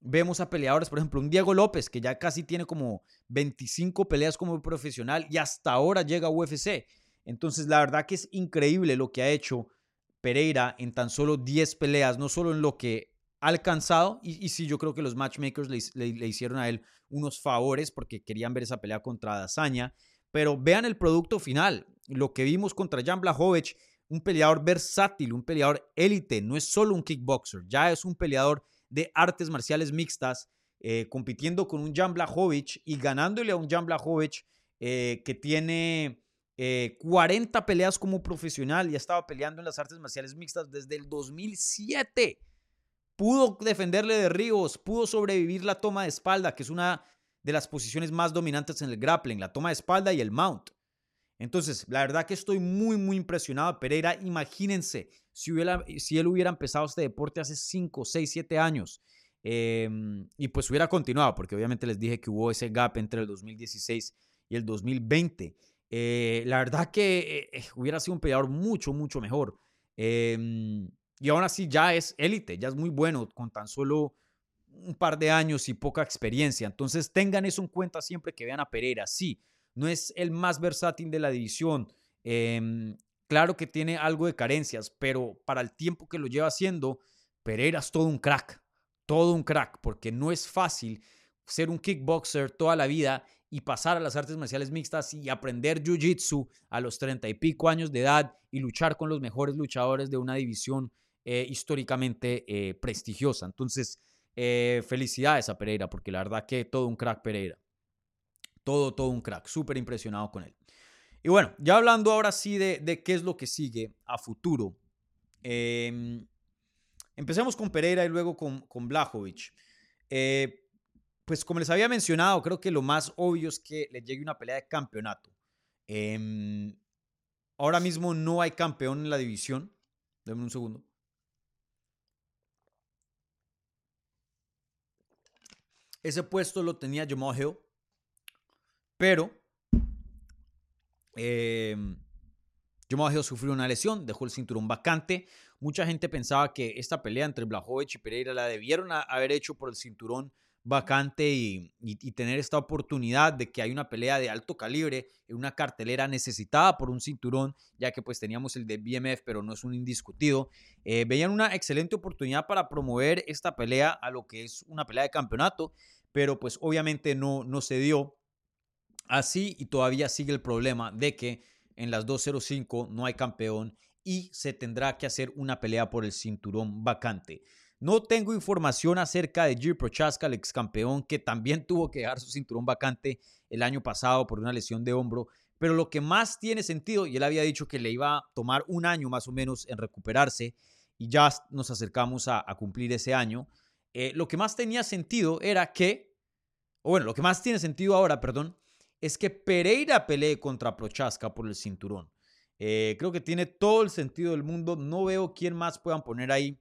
vemos a peleadores, por ejemplo, un Diego López, que ya casi tiene como 25 peleas como profesional y hasta ahora llega a UFC. Entonces, la verdad que es increíble lo que ha hecho Pereira en tan solo 10 peleas, no solo en lo que ha alcanzado, y, sí, yo creo que los matchmakers le, le, hicieron a él unos favores porque querían ver esa pelea contra Dazaña, pero vean el producto final lo que vimos contra Jan Blachowicz, un peleador versátil, un peleador élite, no es solo un kickboxer, ya es un peleador de artes marciales mixtas, eh, compitiendo con un Jan Blachowicz y ganándole a un Jan Blachowicz eh, que tiene 40 eh, peleas como profesional y ha estado peleando en las artes marciales mixtas desde el 2007. Pudo defenderle de Ríos, pudo sobrevivir la toma de espalda, que es una de las posiciones más dominantes en el grappling, la toma de espalda y el mount. Entonces, la verdad que estoy muy, muy impresionado. Pereira, imagínense si, él hubiera empezado este deporte hace 5, 6, 7 años em, y pues hubiera continuado, porque obviamente les dije que hubo ese gap entre el 2016 y el 2020. Eh, la verdad que eh, hubiera sido un peleador mucho, mucho mejor. Em, y aún así ya es élite, ya es muy bueno con tan solo un par de años y poca experiencia. Entonces tengan eso en cuenta siempre que vean a Pereira. Sí, no es el más versátil de la división. Em, claro que tiene algo de carencias, pero para el tiempo que lo lleva haciendo, Pereira es todo un crack, todo un crack, porque no es fácil ser un kickboxer toda la vida y pasar a las artes marciales mixtas y aprender jiu-jitsu a los treinta y pico años de edad y luchar con los mejores luchadores de una división eh, históricamente eh, prestigiosa. Entonces, eh, felicidades a Pereira, porque la verdad que todo un crack Pereira. Todo, todo un crack. Súper impresionado con él. Y bueno, ya hablando ahora sí de, qué es lo que sigue a futuro. Em, empecemos con Pereira y luego con, con Blajovic pues como les había mencionado, creo que lo más obvio es que le llegue una pelea de campeonato. Em, ahora mismo no hay campeón en la división. Denme un segundo. Ese puesto lo tenía Jamal Hill. Pero eh, Jamal Hill sufrió una lesión, dejó el cinturón vacante. Mucha gente pensaba que esta pelea entre Blachowicz y Pereira la debieron haber hecho por el cinturón vacante y, tener esta oportunidad de que hay una pelea de alto calibre en una cartelera necesitada por un cinturón, ya que pues teníamos el de BMF, pero no es un indiscutido. Eh, veían una excelente oportunidad para promover esta pelea a lo que es una pelea de campeonato, pero pues obviamente no, no se dio así y todavía sigue el problema de que en las 205 no hay campeón y se tendrá que hacer una pelea por el cinturón vacante. No tengo información acerca de Jiri Prochaska, el ex campeón, que también *laughs* tuvo que dejar su cinturón vacante el año pasado por una lesión de hombro. Pero lo que más tiene sentido, y él había dicho que le iba a tomar un año más o menos en recuperarse, y ya nos acercamos a, cumplir ese año. Eh, lo que más tenía sentido era que, o bueno, lo que más tiene sentido ahora, perdón, es que Pereira pelee contra Prochaska por el cinturón. Eh, creo que tiene todo el sentido del mundo. No veo quién más puedan poner ahí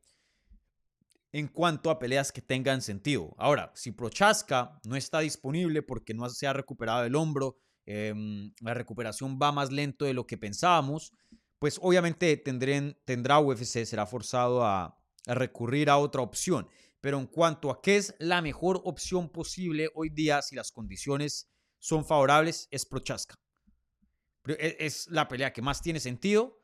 en cuanto a peleas que tengan sentido. Ahora, si Prochaska no está disponible porque no se ha recuperado el hombro, em, la recuperación va más lento de lo que pensábamos, pues obviamente tendrá UFC, será forzado a, recurrir a otra opción. Pero en cuanto a qué es la mejor opción posible hoy día, si las condiciones son favorables, es Prochaska. E, es la pelea que más tiene sentido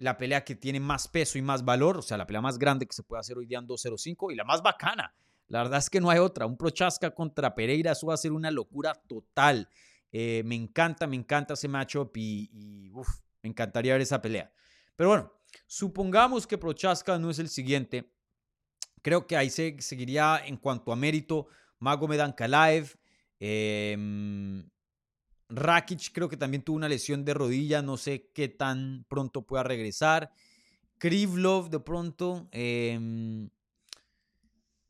la pelea que tiene más peso y más valor, o sea, la pelea más grande que se puede hacer hoy día en 205 y la más bacana. La verdad es que no hay otra. Un Prochaska contra Pereira, eso va a ser una locura total. Eh, me encanta, me encanta ese matchup y, y me encantaría ver esa pelea. Pero bueno, supongamos que Prochaska no es el siguiente. Creo que ahí se seguiría en cuanto a mérito Magomed Ankalaev, eh, Rakic creo que también tuvo una lesión de rodilla, no sé qué tan pronto pueda regresar. Krivlov de pronto. Em,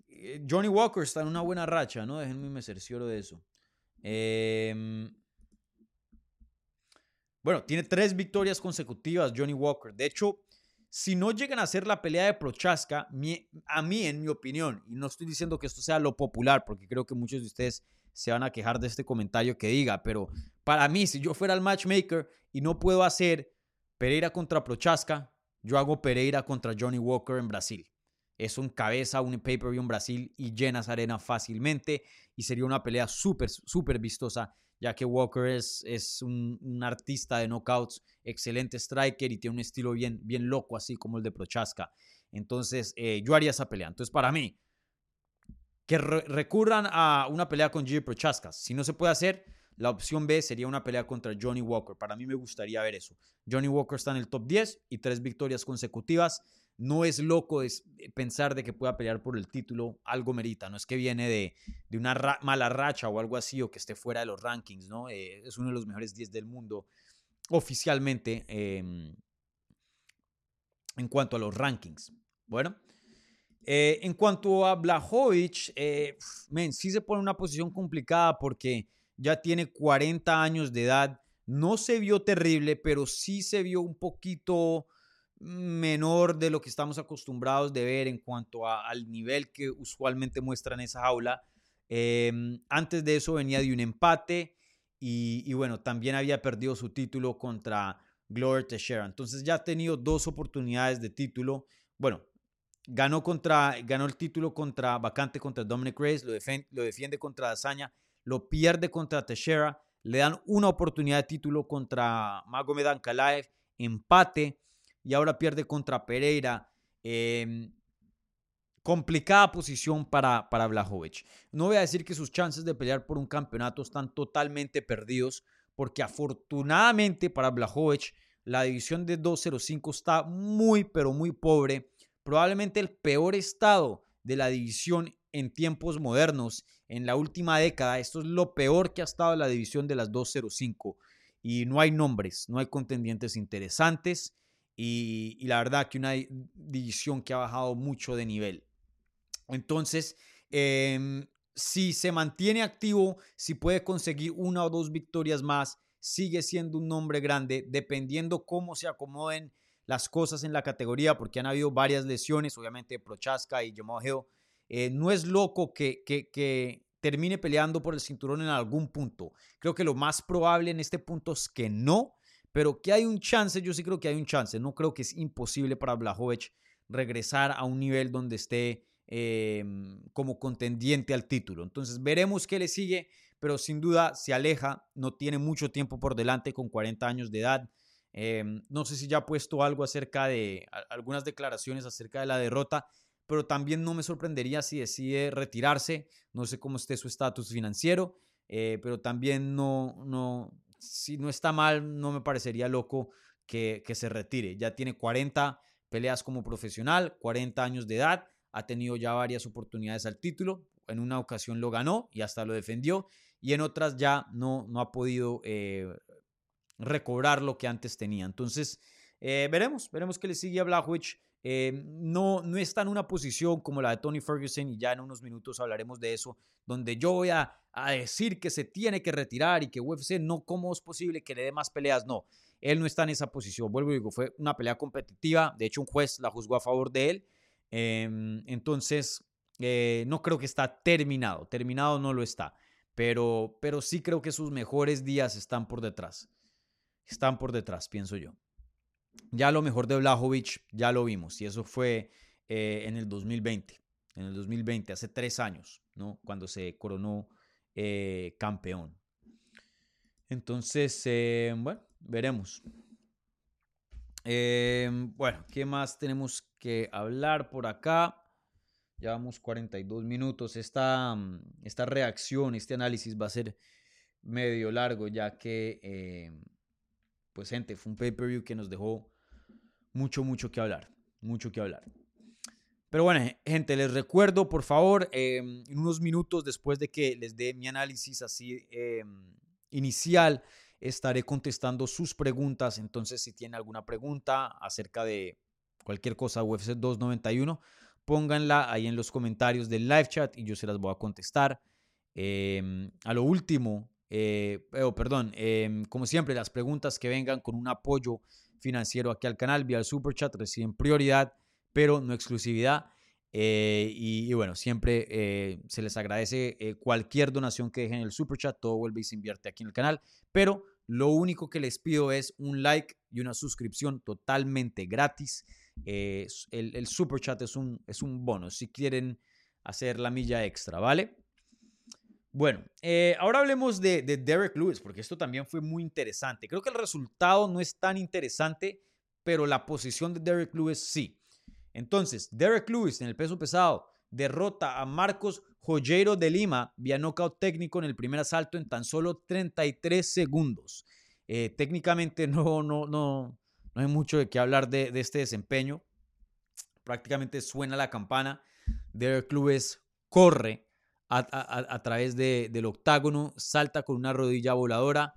eh, Johnny Walker está en una buena racha, ¿no? Déjenme me cercioro de eso. Em, bueno, tiene tres victorias consecutivas Johnny Walker. De hecho, si no llegan a hacer la pelea de Prochaska, a mí, en mi opinión, y no estoy diciendo que esto sea lo popular, porque creo que muchos de ustedes se van a quejar de este comentario que diga, pero para mí, si yo fuera el matchmaker y no puedo hacer Pereira contra Prochaska, yo hago Pereira contra Johnny Walker en Brasil. Es un cabeza, un pay-per-view en Brasil y llenas arena fácilmente y sería una pelea súper, súper vistosa, ya que Walker es, es un, artista de knockouts, excelente striker y tiene un estilo bien, bien loco, así como el de Prochaska. Entonces, eh, yo haría esa pelea. Entonces, para mí, que recurran a una pelea con Jiri Prochaska. Si no se puede hacer, la opción B sería una pelea contra Johnny Walker. Para mí me gustaría ver eso. Johnny Walker está en el top 10 y tres victorias consecutivas. No es loco eh, pensar de que pueda pelear por el título. Algo merita. No es que viene de, de una mala racha o algo así o que esté fuera de los rankings. ¿no? Eh, es uno de los mejores 10 del mundo oficialmente em, en cuanto a los rankings. Bueno, eh, en cuanto a Blajovic, sí se pone en una posición complicada porque ya tiene 40 años de edad. No se vio terrible, pero sí se vio un poquito menor de lo que estamos acostumbrados de ver en cuanto al nivel que usualmente muestra en esa jaula. Em, antes de eso venía de un empate y, bueno, también había perdido su título contra Glover Teixeira. Entonces ya ha tenido dos oportunidades de título. Bueno, Ganó, contra, ganó el título contra vacante contra Dominic Reyes, lo, lo defiende contra Dazaña, lo pierde contra Teixeira, le dan una oportunidad de título contra Magomed Ankalaev, empate y ahora pierde contra Pereira. Em, complicada posición para, para Blajovic. No voy a decir que sus chances de pelear por un campeonato están totalmente perdidos, porque afortunadamente para Blajovic la división de 205 está muy, pero muy pobre. Probablemente el peor estado de la división en tiempos modernos, en la última década. Esto es lo peor que ha estado la división de las 205. Y no hay nombres, no hay contendientes interesantes. Y, la verdad que una división que ha bajado mucho de nivel. Entonces, em, si se mantiene activo, si puede conseguir una o dos victorias más, sigue siendo un nombre grande, dependiendo cómo se acomoden las cosas en la categoría, porque han habido varias lesiones, obviamente Prochaska y Jamal Hill. Eh, no es loco que, que, termine peleando por el cinturón en algún punto. Creo que lo más probable en este punto es que no, pero que hay un chance, yo sí creo que hay un chance. No creo que es imposible para Blajovic regresar a un nivel donde esté em, como contendiente al título. Entonces veremos qué le sigue pero sin duda se aleja, no tiene mucho tiempo por delante con 40 años de edad. Em, no sé si ya ha puesto algo acerca de algunas declaraciones acerca de la derrota, pero también no me sorprendería si decide retirarse. No sé cómo esté su estatus financiero, eh, pero también no, no, si no está mal, no me parecería loco que, que se retire. Ya tiene 40 peleas como profesional, 40 años de edad, ha tenido ya varias oportunidades al título. En una ocasión lo ganó y hasta lo defendió y en otras ya no, no ha podido eh, recobrar lo que antes tenía. Entonces, eh, veremos, veremos qué le sigue a Blachowicz. Eh, no, no está en una posición como la de Tony Ferguson y ya en unos minutos hablaremos de eso, donde yo voy a, decir que se tiene que retirar y que UFC no, ¿cómo es posible que le dé más peleas? No, él no está en esa posición. Vuelvo y digo, fue una pelea competitiva, de hecho un juez la juzgó a favor de él. Em, entonces, no creo que está terminado, terminado no lo está pero, pero sí creo que sus mejores días están por detrás. Están por detrás, pienso yo. Ya lo mejor de Blajovic ya lo vimos y eso fue eh, en el 2020, en el 2020, hace tres años, ¿no? Cuando se coronó eh, campeón. Entonces, eh, bueno, veremos. bueno, ¿qué más tenemos que hablar por acá? Llevamos 42 minutos. Esta, mm, esta reacción, este análisis va a ser medio largo, ya que, eh, pues gente, fue un pay-per-view que nos dejó mucho, mucho que hablar. Mucho que hablar. Pero bueno, gente, les recuerdo, por favor, em, en unos minutos después de que les dé mi análisis así em, inicial, estaré contestando sus preguntas. Entonces, si tienen alguna pregunta acerca de cualquier cosa UFC 291, pónganla ahí en los comentarios del live chat y yo se las voy a contestar. Em, a lo último, eh, oh, perdón, como siempre, las preguntas que vengan con un apoyo financiero aquí al canal vía el super chat reciben prioridad, pero no exclusividad. Eh, y, bueno, siempre eh, se les agradece cualquier donación que dejen en el super chat, todo vuelve y se invierte aquí en el canal. Pero lo único que les pido es un like y una suscripción totalmente gratis. Eh, el, super chat es un, es un bono si quieren hacer la milla extra, ¿vale? Bueno, eh, ahora hablemos de, Derek Lewis, porque esto también fue muy interesante. Creo que el resultado no es tan interesante, pero la posición de Derek Lewis sí. Entonces, Derek Lewis en el peso pesado derrota a Marcos Joyero de Lima vía knockout técnico en el primer asalto en tan solo 33 segundos. Eh, técnicamente *laughs* no, no, no, no hay mucho de qué hablar de, este desempeño. Prácticamente suena la campana. Derek Lewis corre a, través del octágono, salta con una rodilla voladora.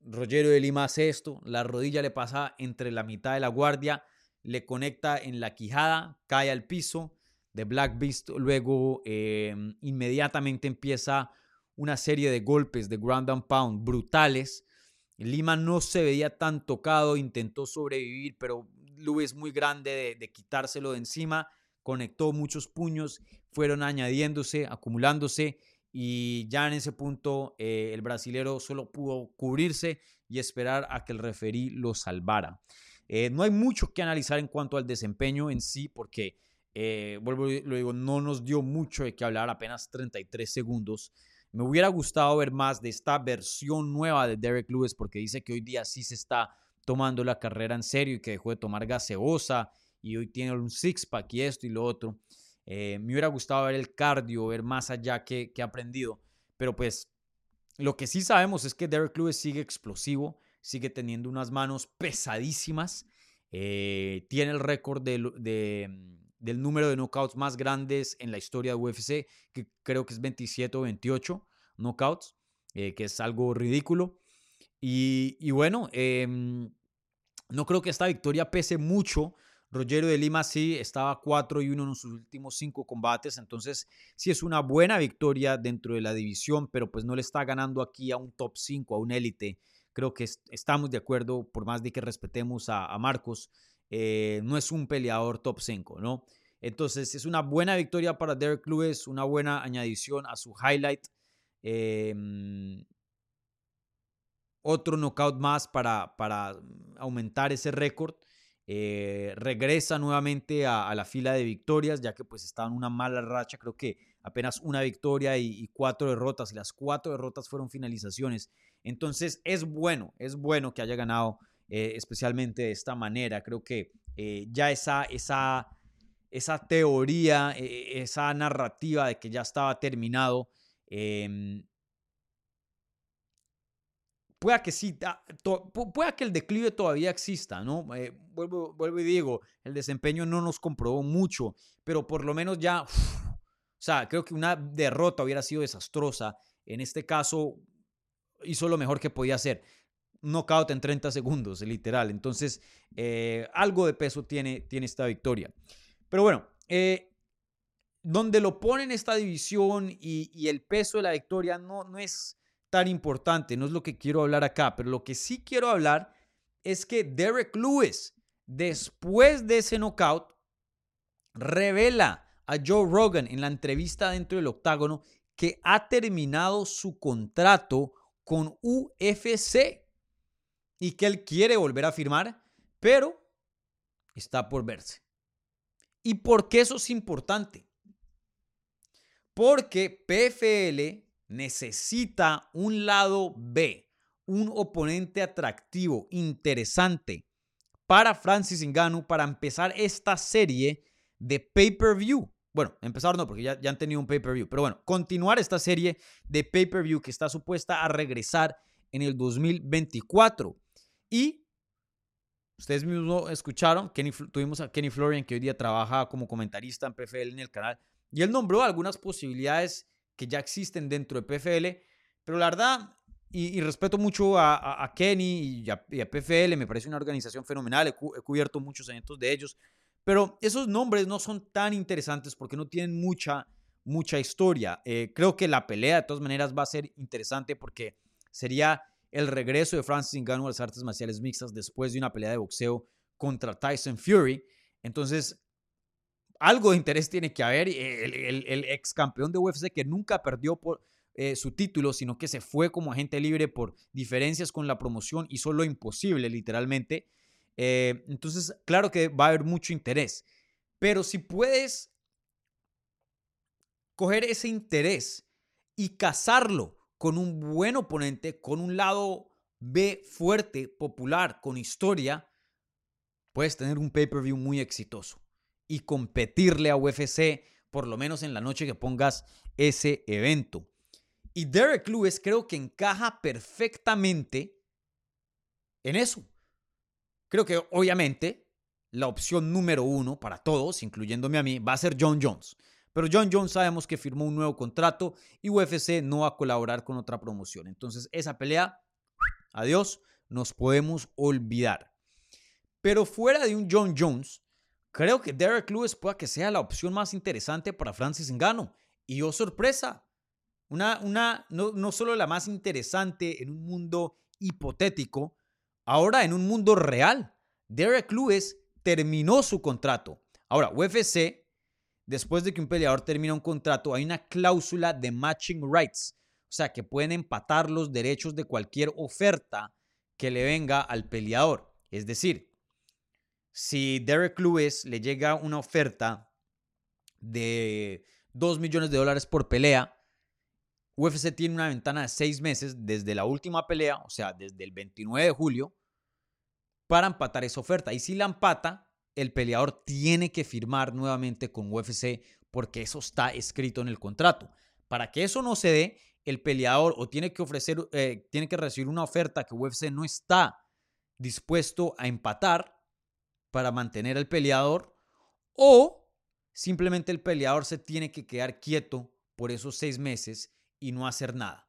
Rogero de Lima hace esto, la rodilla le pasa entre la mitad de la guardia, le conecta en la quijada, cae al piso. De Black Beast luego em, inmediatamente empieza una serie de golpes de ground and pound brutales Lima no se veía tan tocado, intentó sobrevivir, pero Luis muy grande de, quitárselo de encima, conectó muchos puños, fueron añadiéndose, acumulándose y ya en ese punto eh, el brasilero solo pudo cubrirse y esperar a que el referí lo salvara. Eh, no hay mucho que analizar en cuanto al desempeño en sí, porque, eh, vuelvo, lo digo, no nos dio mucho de qué hablar, apenas 33 segundos. Me hubiera gustado ver más de esta versión nueva de Derek Lewis porque dice que hoy día sí se está tomando la carrera en serio y que dejó de tomar gaseosa y hoy tiene un six-pack y esto y lo otro. Eh, me hubiera gustado ver el cardio, ver más allá que, que ha aprendido. Pero pues lo que sí sabemos es que Derek Lewis sigue explosivo, sigue teniendo unas manos pesadísimas. Eh, tiene el récord de, del número de knockouts más grandes en la historia de UFC, que creo que es 27 o 28 knockouts, eh, que es algo ridículo. Y, bueno, em, no creo que esta victoria pese mucho. Rogerio de Lima sí estaba 4 y 1 en sus últimos 5 combates, entonces sí es una buena victoria dentro de la división, pero pues no le está ganando aquí a un top 5, a un élite. Creo que estamos de acuerdo, por más de que respetemos a, Marcos, eh, no es un peleador top 5, ¿no? Entonces es una buena victoria para Derek Lewis, una buena añadición a su highlight. Em, otro knockout más para, para aumentar ese récord. Eh, regresa nuevamente a, la fila de victorias, ya que pues estaba en una mala racha, creo que apenas una victoria y, cuatro derrotas, y las cuatro derrotas fueron finalizaciones. Entonces es bueno, es bueno que haya ganado eh, especialmente de esta manera. Creo que eh, ya esa, esa, esa teoría, esa narrativa de que ya estaba terminado, em, pueda que sí, pueda que el declive todavía exista, ¿no? Eh, vuelvo, vuelvo y digo, el desempeño no nos comprobó mucho, pero por lo menos ya, o sea, creo que una derrota hubiera sido desastrosa. En este caso, hizo lo mejor que podía hacer. Knockout en 30 segundos, literal. Entonces, eh, algo de peso tiene, tiene esta victoria. Pero bueno, eh, donde lo ponen esta división y, y, el peso de la victoria no, no es tan importante, no es lo que quiero hablar acá, pero lo que sí quiero hablar es que Derek Lewis, después de ese knockout, revela a Joe Rogan en la entrevista dentro del octágono que ha terminado su contrato con UFC y que él quiere volver a firmar, pero está por verse. ¿Y por qué eso es importante? Porque PFL necesita un lado B, un oponente atractivo, interesante para Francis Ngannou para empezar esta serie de pay-per-view. Bueno, empezar no, porque ya, ya han tenido un pay-per-view, pero bueno, continuar esta serie de pay-per-view que está supuesta a regresar en el 2024. Y ustedes mismos escucharon, tuvimos a Kenny Florian, que hoy día trabaja como comentarista en PFL en el canal, y él nombró algunas posibilidades que ya existen dentro de PFL, pero la verdad, y, respeto mucho a, Kenny y a, PFL, me parece una organización fenomenal, he, cubierto muchos eventos de ellos, pero esos nombres no son tan interesantes porque no tienen mucha, mucha historia. Eh, creo que la pelea de todas maneras va a ser interesante porque sería el regreso de Francis Ngannou a las artes marciales mixtas después de una pelea de boxeo contra Tyson Fury. Entonces, algo de interés tiene que haber. El, ex campeón de UFC que nunca perdió eh, su título, sino que se fue como agente libre por diferencias con la promoción, hizo lo imposible, literalmente. Eh, entonces, claro que va a haber mucho interés. Pero si puedes coger ese interés y casarlo con un buen oponente, con un lado B fuerte, popular, con historia, puedes tener un pay-per-view muy exitoso y competirle a UFC, por lo menos en la noche que pongas ese evento. Y Derek Lewis creo que encaja perfectamente en eso. Creo que obviamente la opción número uno para todos, incluyéndome a mí, va a ser John Jones. Pero John Jones sabemos que firmó un nuevo contrato y UFC no va a colaborar con otra promoción. Entonces esa pelea, adiós, nos podemos olvidar. Pero fuera de un John Jones, Creo que Derek Lewis pueda que sea la opción más interesante para Francis Ngannou. Y oh sorpresa, una, una, no, no solo la más interesante en un mundo hipotético, ahora en un mundo real. Derek Lewis terminó su contrato. Ahora, UFC, después de que un peleador termina un contrato, hay una cláusula de matching rights. O sea, que pueden empatar los derechos de cualquier oferta que le venga al peleador. Es decir, si Derek Lewis le llega una oferta de 2 millones de dólares por pelea, UFC tiene una ventana de 6 meses desde la última pelea, o sea, desde el 29 de julio, para empatar esa oferta. Y si la empata, el peleador tiene que firmar nuevamente con UFC porque eso está escrito en el contrato. Para que eso no se dé, el peleador o tiene que ofrecer, eh, tiene que recibir una oferta que UFC no está dispuesto a empatar para mantener al peleador o simplemente el peleador se tiene que quedar quieto por esos seis meses y no hacer nada.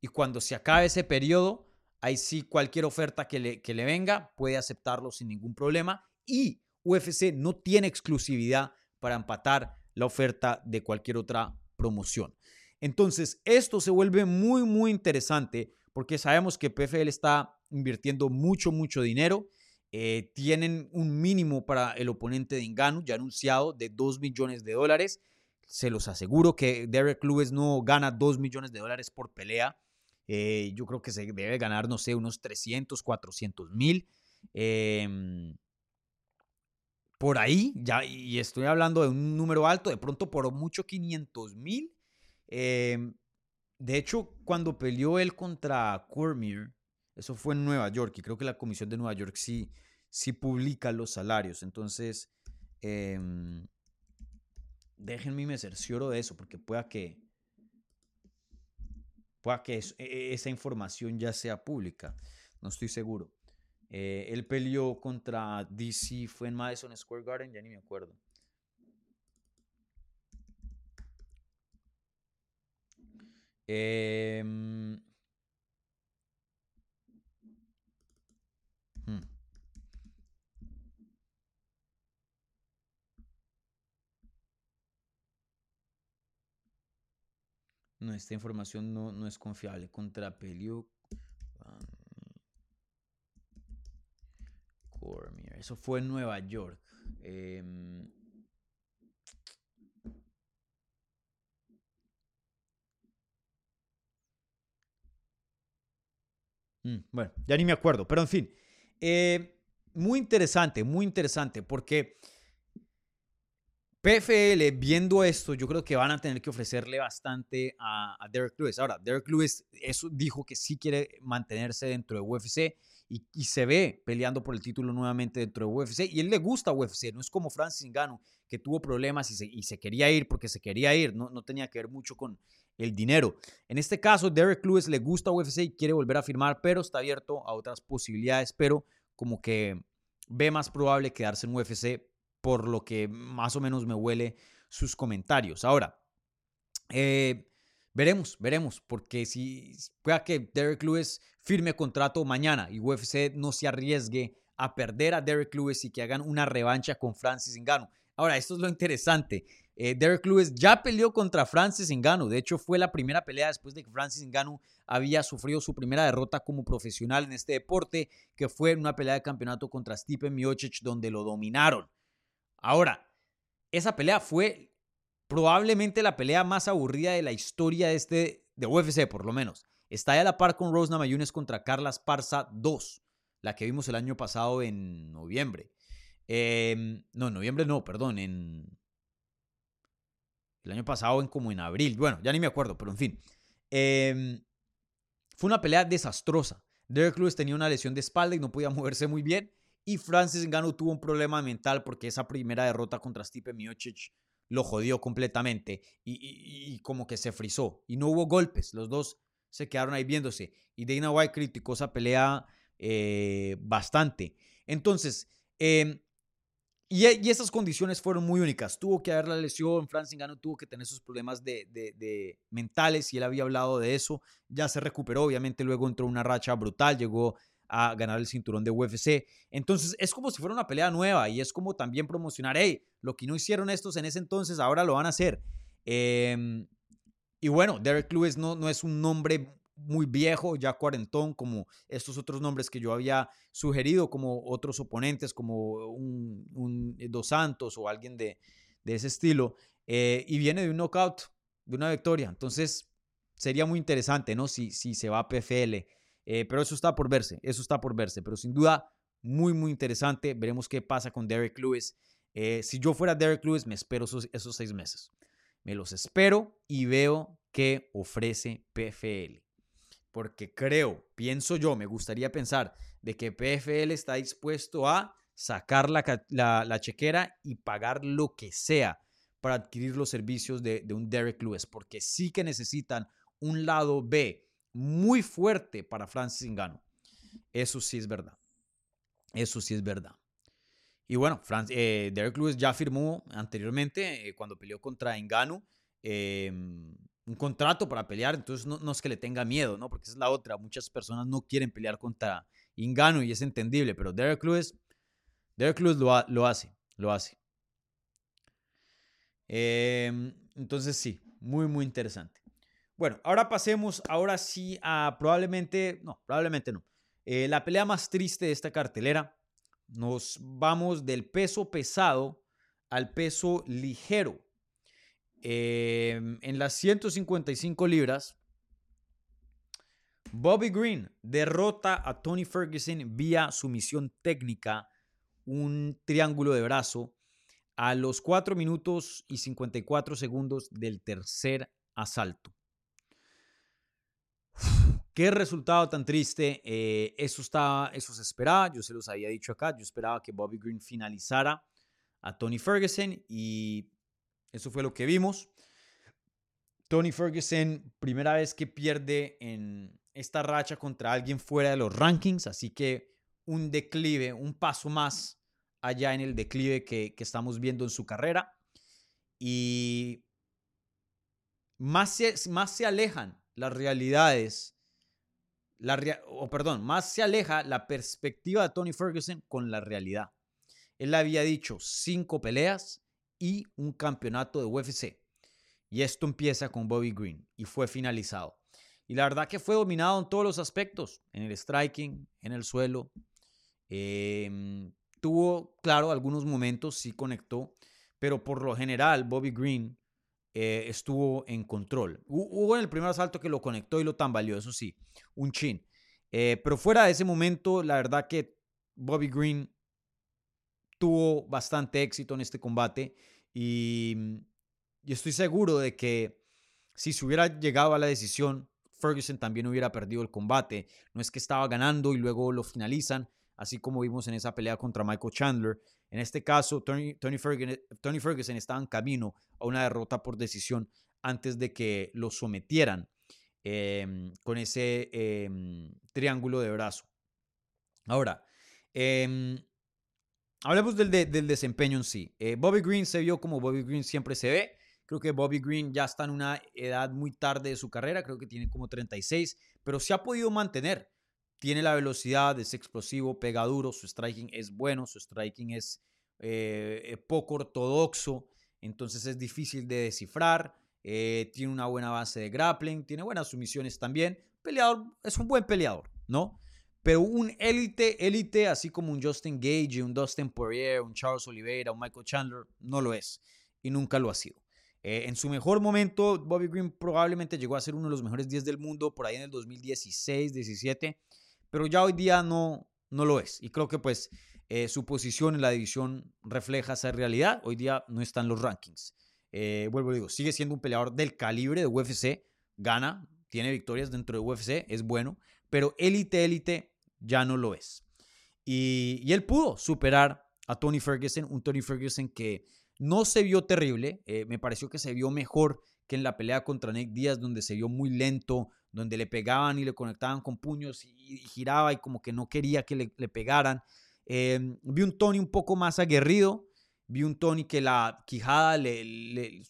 Y cuando se acabe ese periodo, ahí sí cualquier oferta que le, que le venga puede aceptarlo sin ningún problema y UFC no tiene exclusividad para empatar la oferta de cualquier otra promoción. Entonces, esto se vuelve muy, muy interesante porque sabemos que PFL está invirtiendo mucho, mucho dinero. Eh, tienen un mínimo para el oponente de Engano ya anunciado de 2 millones de dólares. Se los aseguro que Derek Lewis no gana 2 millones de dólares por pelea. Eh, yo creo que se debe ganar, no sé, unos 300, 400 mil. Em, por ahí, ya, y estoy hablando de un número alto, de pronto por mucho 500 mil. Em, de hecho, cuando peleó él contra Cormier, eso fue en Nueva York, y creo que la Comisión de Nueva York sí, sí publica los salarios. Entonces, em, déjenme me cercioro de eso, porque pueda que, pueda que e, e, esa información ya sea pública. No estoy seguro. Eh, él peleó contra DC, fue en Madison Square Garden, ya ni me acuerdo. Eh, No, esta información no, no es confiable. Contra Peliu. Eso fue en Nueva York. Em, mm, bueno, ya ni me acuerdo, pero en fin. Eh, muy interesante, muy interesante, porque PFL, viendo esto, yo creo que van a tener que ofrecerle bastante a, Derek Lewis. Ahora, Derek Lewis eso dijo que sí quiere mantenerse dentro de UFC y, se ve peleando por el título nuevamente dentro de UFC. Y él le gusta UFC, no es como Francis Ngannou, que tuvo problemas y se, quería ir porque se quería ir, no, no tenía que ver mucho con el dinero. En este caso, Derek Lewis le gusta UFC y quiere volver a firmar, pero está abierto a otras posibilidades, pero como que ve más probable quedarse en UFC por lo que más o menos me huele sus comentarios. Ahora, eh, Veremos, veremos, porque si pueda que Derek Lewis firme contrato mañana y UFC no se arriesgue a perder a Derek Lewis y que hagan una revancha con Francis Ngannou. Ahora, esto es lo interesante. Eh, Derek Lewis ya peleó contra Francis Ngannou. De hecho, fue la primera pelea después de que Francis Ngannou había sufrido su primera derrota como profesional en este deporte, que fue en una pelea de campeonato contra Stipe Miocic, donde lo dominaron. Ahora, esa pelea fue probablemente la pelea más aburrida de la historia de, este, de UFC, por lo menos. Está a la par con Rose Namajunas contra Carla Esparza 2, la que vimos el año pasado en noviembre. Em, no, en noviembre no, perdón, en... El año pasado en como en abril. Bueno, ya ni me acuerdo, pero en fin. Em, fue una pelea desastrosa. Derek Lewis tenía una lesión de espalda y no podía *laughs* moverse muy bien. Y Francis Ngannou tuvo un problema mental porque esa primera derrota contra Stipe Miocic lo jodió completamente y, como que se frizó y no hubo golpes, los dos se quedaron ahí viéndose y Dana White criticó esa pelea eh, bastante. Entonces, em, y, esas condiciones fueron muy únicas. Tuvo que haber la lesión, Francis Ngannou tuvo que tener sus problemas de, mentales y él había hablado de eso. Ya se recuperó, obviamente luego entró una racha brutal, llegó a ganar el cinturón de UFC. Entonces es como si fuera una pelea nueva y es como también promocionar, hey, lo que no hicieron estos en ese entonces, ahora lo van a hacer. Em, y bueno, Derek Lewis no, no es un nombre muy viejo, ya cuarentón, como estos otros nombres que yo había sugerido, como otros oponentes, como un, Dos Santos o alguien de, de ese estilo, eh, y viene de un knockout, de una victoria. Entonces, sería muy interesante, ¿no? Si, si se va a PFL. Eh, pero eso está por verse, eso está por verse. Pero sin duda, muy, muy interesante. Veremos qué pasa con Derek Lewis. Eh, si yo fuera Derek Lewis, me espero esos, esos seis meses. Me los espero y veo qué ofrece PFL. Porque creo, pienso yo, me gustaría pensar de que PFL está dispuesto a sacar la, la, la chequera y pagar lo que sea para adquirir los servicios de, de un Derek Lewis, porque sí que necesitan un lado B muy fuerte para Francis Ngannou. Eso sí es verdad. Eso sí es verdad. Y bueno, eh, Derek Lewis ya firmó anteriormente, eh, cuando peleó contra Ngannou, em, un contrato para pelear, entonces no, es que le tenga miedo, ¿no? Porque esa es la otra. Muchas personas no quieren pelear contra Ngannou y es entendible, pero Derek Lewis, Derek Lewis lo, lo hace, lo hace. Em, entonces sí, muy, muy interesante. Bueno, ahora pasemos, ahora sí a probablemente, no, probablemente no. Eh, la pelea más triste de esta cartelera. Nos vamos del peso pesado al peso ligero. Em, en las 155 libras, Bobby Green derrota a Tony Ferguson vía sumisión técnica, un triángulo de brazo, a los 4 minutos y 54 segundos del tercer asalto. Qué resultado tan triste. Eh, eso, estaba, eso se esperaba. Yo se los había dicho acá. Yo esperaba que Bobby Green finalizara a Tony Ferguson y eso fue lo que vimos. Tony Ferguson, primera vez que pierde en esta racha contra alguien fuera de los rankings, así que un declive, un paso más allá en el declive que, estamos viendo en su carrera. Y más se, más se alejan las realidades, la, o perdón, más se aleja la perspectiva de Tony Ferguson con la realidad. Él había dicho cinco peleas y un campeonato de UFC. Y esto empieza con Bobby Green y fue finalizado. Y la verdad que fue dominado en todos los aspectos, en el striking, en el suelo. Em, tuvo, claro, algunos momentos sí conectó, pero por lo general Bobby Green eh, estuvo en control. Hubo en el primer asalto que lo conectó y lo tambaleó, eso sí, un chin. Eh, pero fuera de ese momento, la verdad que Bobby Green tuvo bastante éxito en este combate y, y estoy seguro de que si se hubiera llegado a la decisión, Ferguson también hubiera perdido el combate. No es que estaba ganando y luego lo finalizan, así como vimos en esa pelea contra Michael Chandler. En este caso, Tony, Tony, Ferguson, estaba en camino a una derrota por decisión antes de que lo sometieran em, con ese em, triángulo de brazo. Ahora, em, hablemos del, del, desempeño en sí. Eh, Bobby Green se vio como Bobby Green siempre se ve. Creo que Bobby Green ya está en una edad muy tarde de su carrera, creo que tiene como 36, pero se ha podido mantener tiene la velocidad, es explosivo, pega duro, su striking es bueno, su striking es eh, eh, poco ortodoxo, entonces es difícil de descifrar, eh, tiene una buena base de grappling, tiene buenas sumisiones también, peleador, es un buen peleador, ¿no? Pero un élite, élite, así como un Justin Gage, un Dustin Poirier, un Charles Oliveira, un Michael Chandler, no lo es y nunca lo ha sido. en su mejor momento, Bobby Green probablemente llegó a ser uno de los mejores 10 del mundo por ahí en el 2016, 17 pero ya hoy día no, no lo es. Y creo que pues eh, su posición en la división refleja esa realidad. Hoy día no está en los rankings. Eh, vuelvo a digo, sigue siendo un peleador del calibre de UFC, gana, tiene victorias dentro de UFC, es bueno, pero élite, élite ya no lo es. Y, y, él pudo superar a Tony Ferguson, un Tony Ferguson que no se vio terrible, eh, me pareció que se vio mejor que en la pelea contra Nick Díaz, donde se vio muy lento, donde le pegaban y le conectaban con puños y, giraba y como que no quería que le, pegaran. Em, vi un Tony un poco más aguerrido, vi un Tony que la quijada le,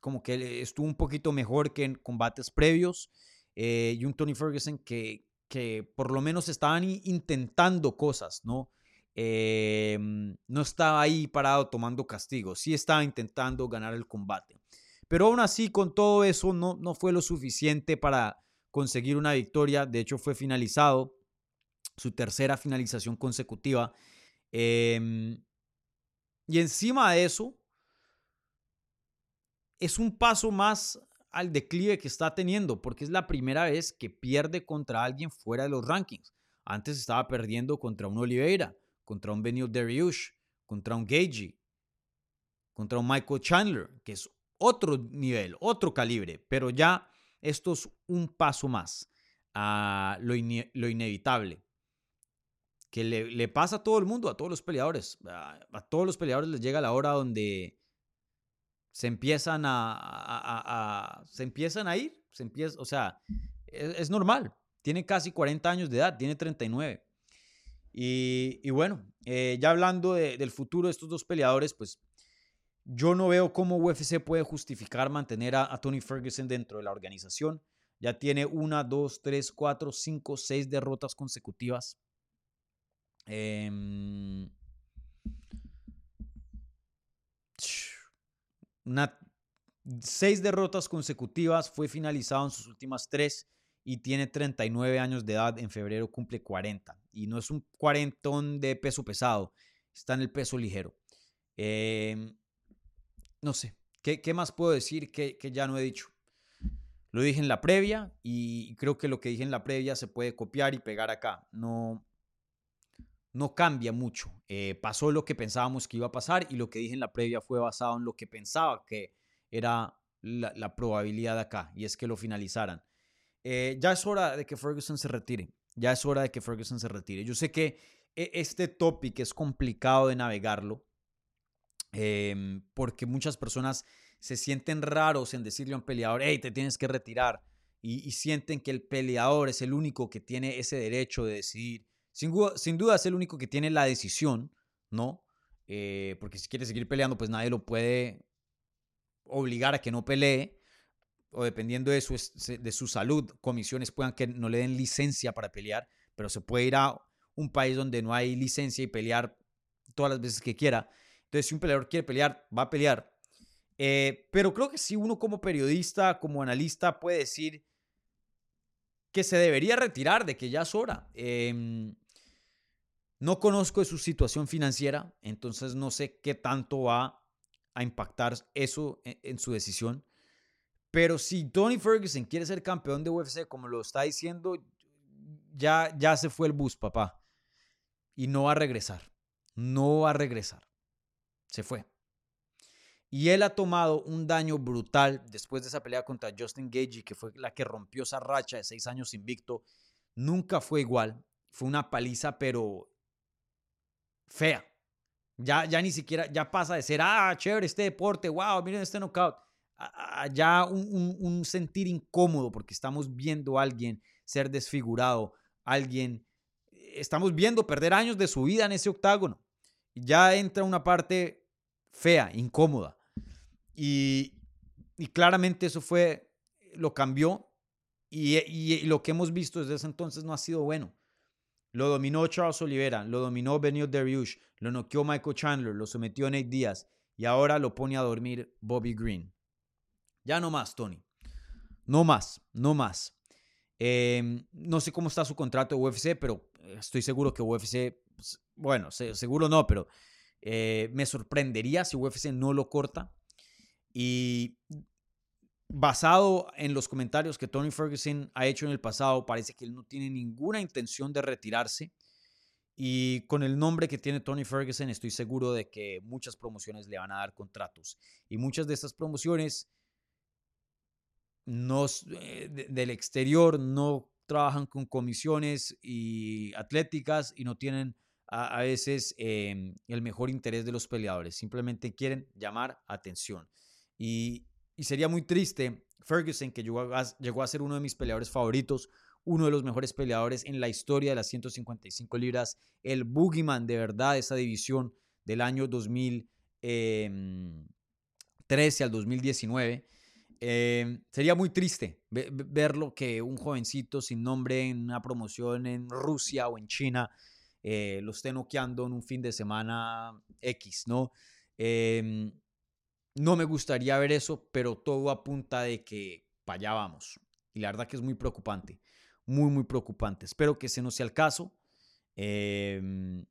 como que estuvo un poquito mejor que en combates previos eh, y un Tony Ferguson que, que por lo menos estaban intentando cosas, ¿no? Em, no estaba ahí parado tomando castigo, sí estaba intentando ganar el combate. Pero aún así, con todo eso, no, no fue lo suficiente para conseguir una victoria. De hecho, fue finalizado, su tercera finalización consecutiva. Em, y encima de eso, es un paso más al declive que está teniendo, porque es la primera vez que pierde contra alguien fuera de los rankings. Antes estaba perdiendo contra un Oliveira, contra un Benio Dariush, contra un Gagey, contra un Michael Chandler, que es otro nivel, otro calibre, pero ya esto es un paso más a lo, inevitable. Que le, pasa a todo el mundo, a todos los peleadores. A, todos los peleadores les llega la hora donde se empiezan a, se empiezan a ir, se empieza, o sea, es, normal. Tiene casi 40 años de edad, tiene 39. Y, y bueno, eh, ya hablando del futuro de estos dos peleadores, pues yo no veo cómo UFC puede justificar mantener a, Tony Ferguson dentro de la organización. Ya tiene una, dos, tres, cuatro, cinco, seis derrotas consecutivas. Em, seis derrotas consecutivas, fue finalizado en sus últimas tres y tiene 39 años de edad. En febrero cumple 40 y no es un cuarentón de peso pesado, está en el peso ligero. Em, no sé, ¿qué, más puedo decir que, que, ya no he dicho? Lo dije en la previa y creo que lo que dije en la previa se puede copiar y pegar acá. No, no cambia mucho. Eh, pasó lo que pensábamos que iba a pasar y lo que dije en la previa fue basado en lo que pensaba que era la, probabilidad de acá y es que lo finalizaran. Eh, ya es hora de que Ferguson se retire. Ya es hora de que Ferguson se retire. Yo sé que e, este topic es complicado de navegarlo em, porque muchas personas se sienten raros en decirle a un peleador, hey, te tienes que retirar. y sienten que el peleador es el único que tiene ese derecho de decidir sin, duda es el único que tiene la decisión, ¿no? Eh, porque si quiere seguir peleando, pues nadie lo puede obligar a que no pelee, o dependiendo de su, de su salud, comisiones puedan que no le den licencia para pelear, pero se puede ir a un país donde no hay licencia y pelear todas las veces que quiera. Entonces, si un peleador quiere pelear, va a pelear. Eh, pero creo que si uno como periodista, como analista, puede decir que se debería retirar, de que ya es hora. Eh, no conozco su situación financiera, entonces no sé qué tanto va a impactar eso e, en, su decisión. Pero si Tony Ferguson quiere ser campeón de UFC, como lo está diciendo, ya, ya se fue el bus, papá. Y no va a regresar. No va a regresar. Se fue. Y él ha tomado un daño brutal después de esa pelea contra Justin Gagey, que fue la que rompió esa racha de seis años invicto. Nunca fue igual. Fue una paliza, pero fea. Ya, ya ni siquiera, ya pasa de ser, ah, chévere este deporte, wow, miren este knockout, ya un, un, sentir incómodo porque estamos viendo a alguien ser desfigurado, alguien, estamos viendo perder años de su vida en ese octágono. Ya entra una parte fea, incómoda. Y, y claramente eso fue, lo cambió y, y, lo que hemos visto desde ese entonces no ha sido bueno. Lo dominó Charles Oliveira, lo dominó Benio Dariush, lo noqueó Michael Chandler, lo sometió Nate Díaz y ahora lo pone a dormir Bobby Green. Ya no más, Tony. No más, no más. Em, no sé cómo está su contrato de UFC, pero estoy seguro que UFC, pues, bueno, seguro no, pero eh, me sorprendería si UFC no lo corta. Y basado en los comentarios que Tony Ferguson ha hecho en el pasado, parece que él no tiene ninguna intención de retirarse. Y con el nombre que tiene Tony Ferguson, estoy seguro de que muchas promociones le van a dar contratos. Y muchas de estas promociones no, eh, del exterior no trabajan con comisiones y atléticas y no tienen a, veces em, el mejor interés de los peleadores. Simplemente quieren llamar atención. Y, y sería muy triste Ferguson, que llegó a, ser uno de mis peleadores favoritos, uno de los mejores peleadores en la historia de las 155 libras, el boogeyman de verdad de esa división del año 2013 em, al 2019. Em, sería muy triste verlo que un jovencito sin nombre en una promoción en Rusia o en China eh, lo esté noqueando en un fin de semana X, ¿no? Eh, no me gustaría ver eso, pero todo apunta de que para allá vamos. Y la verdad que es muy preocupante, muy, muy preocupante. Espero que ese no sea el caso. Em,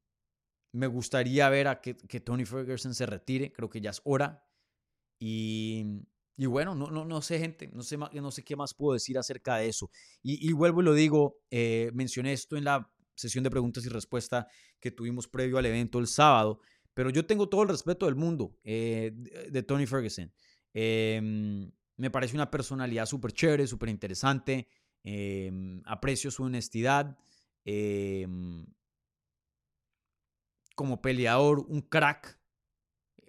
me gustaría ver a que, Tony Ferguson se retire, creo que ya es hora. Y, y bueno, no, no, no sé, gente, no sé, no sé qué más puedo decir acerca de eso. Y, vuelvo y lo digo, eh, mencioné esto en la sesión de preguntas y respuestas que tuvimos previo al evento el sábado. Pero yo tengo todo el respeto del mundo eh, de Tony Ferguson. Em, me parece una personalidad súper chévere, súper interesante. Em, aprecio su honestidad. Em, como peleador, un crack.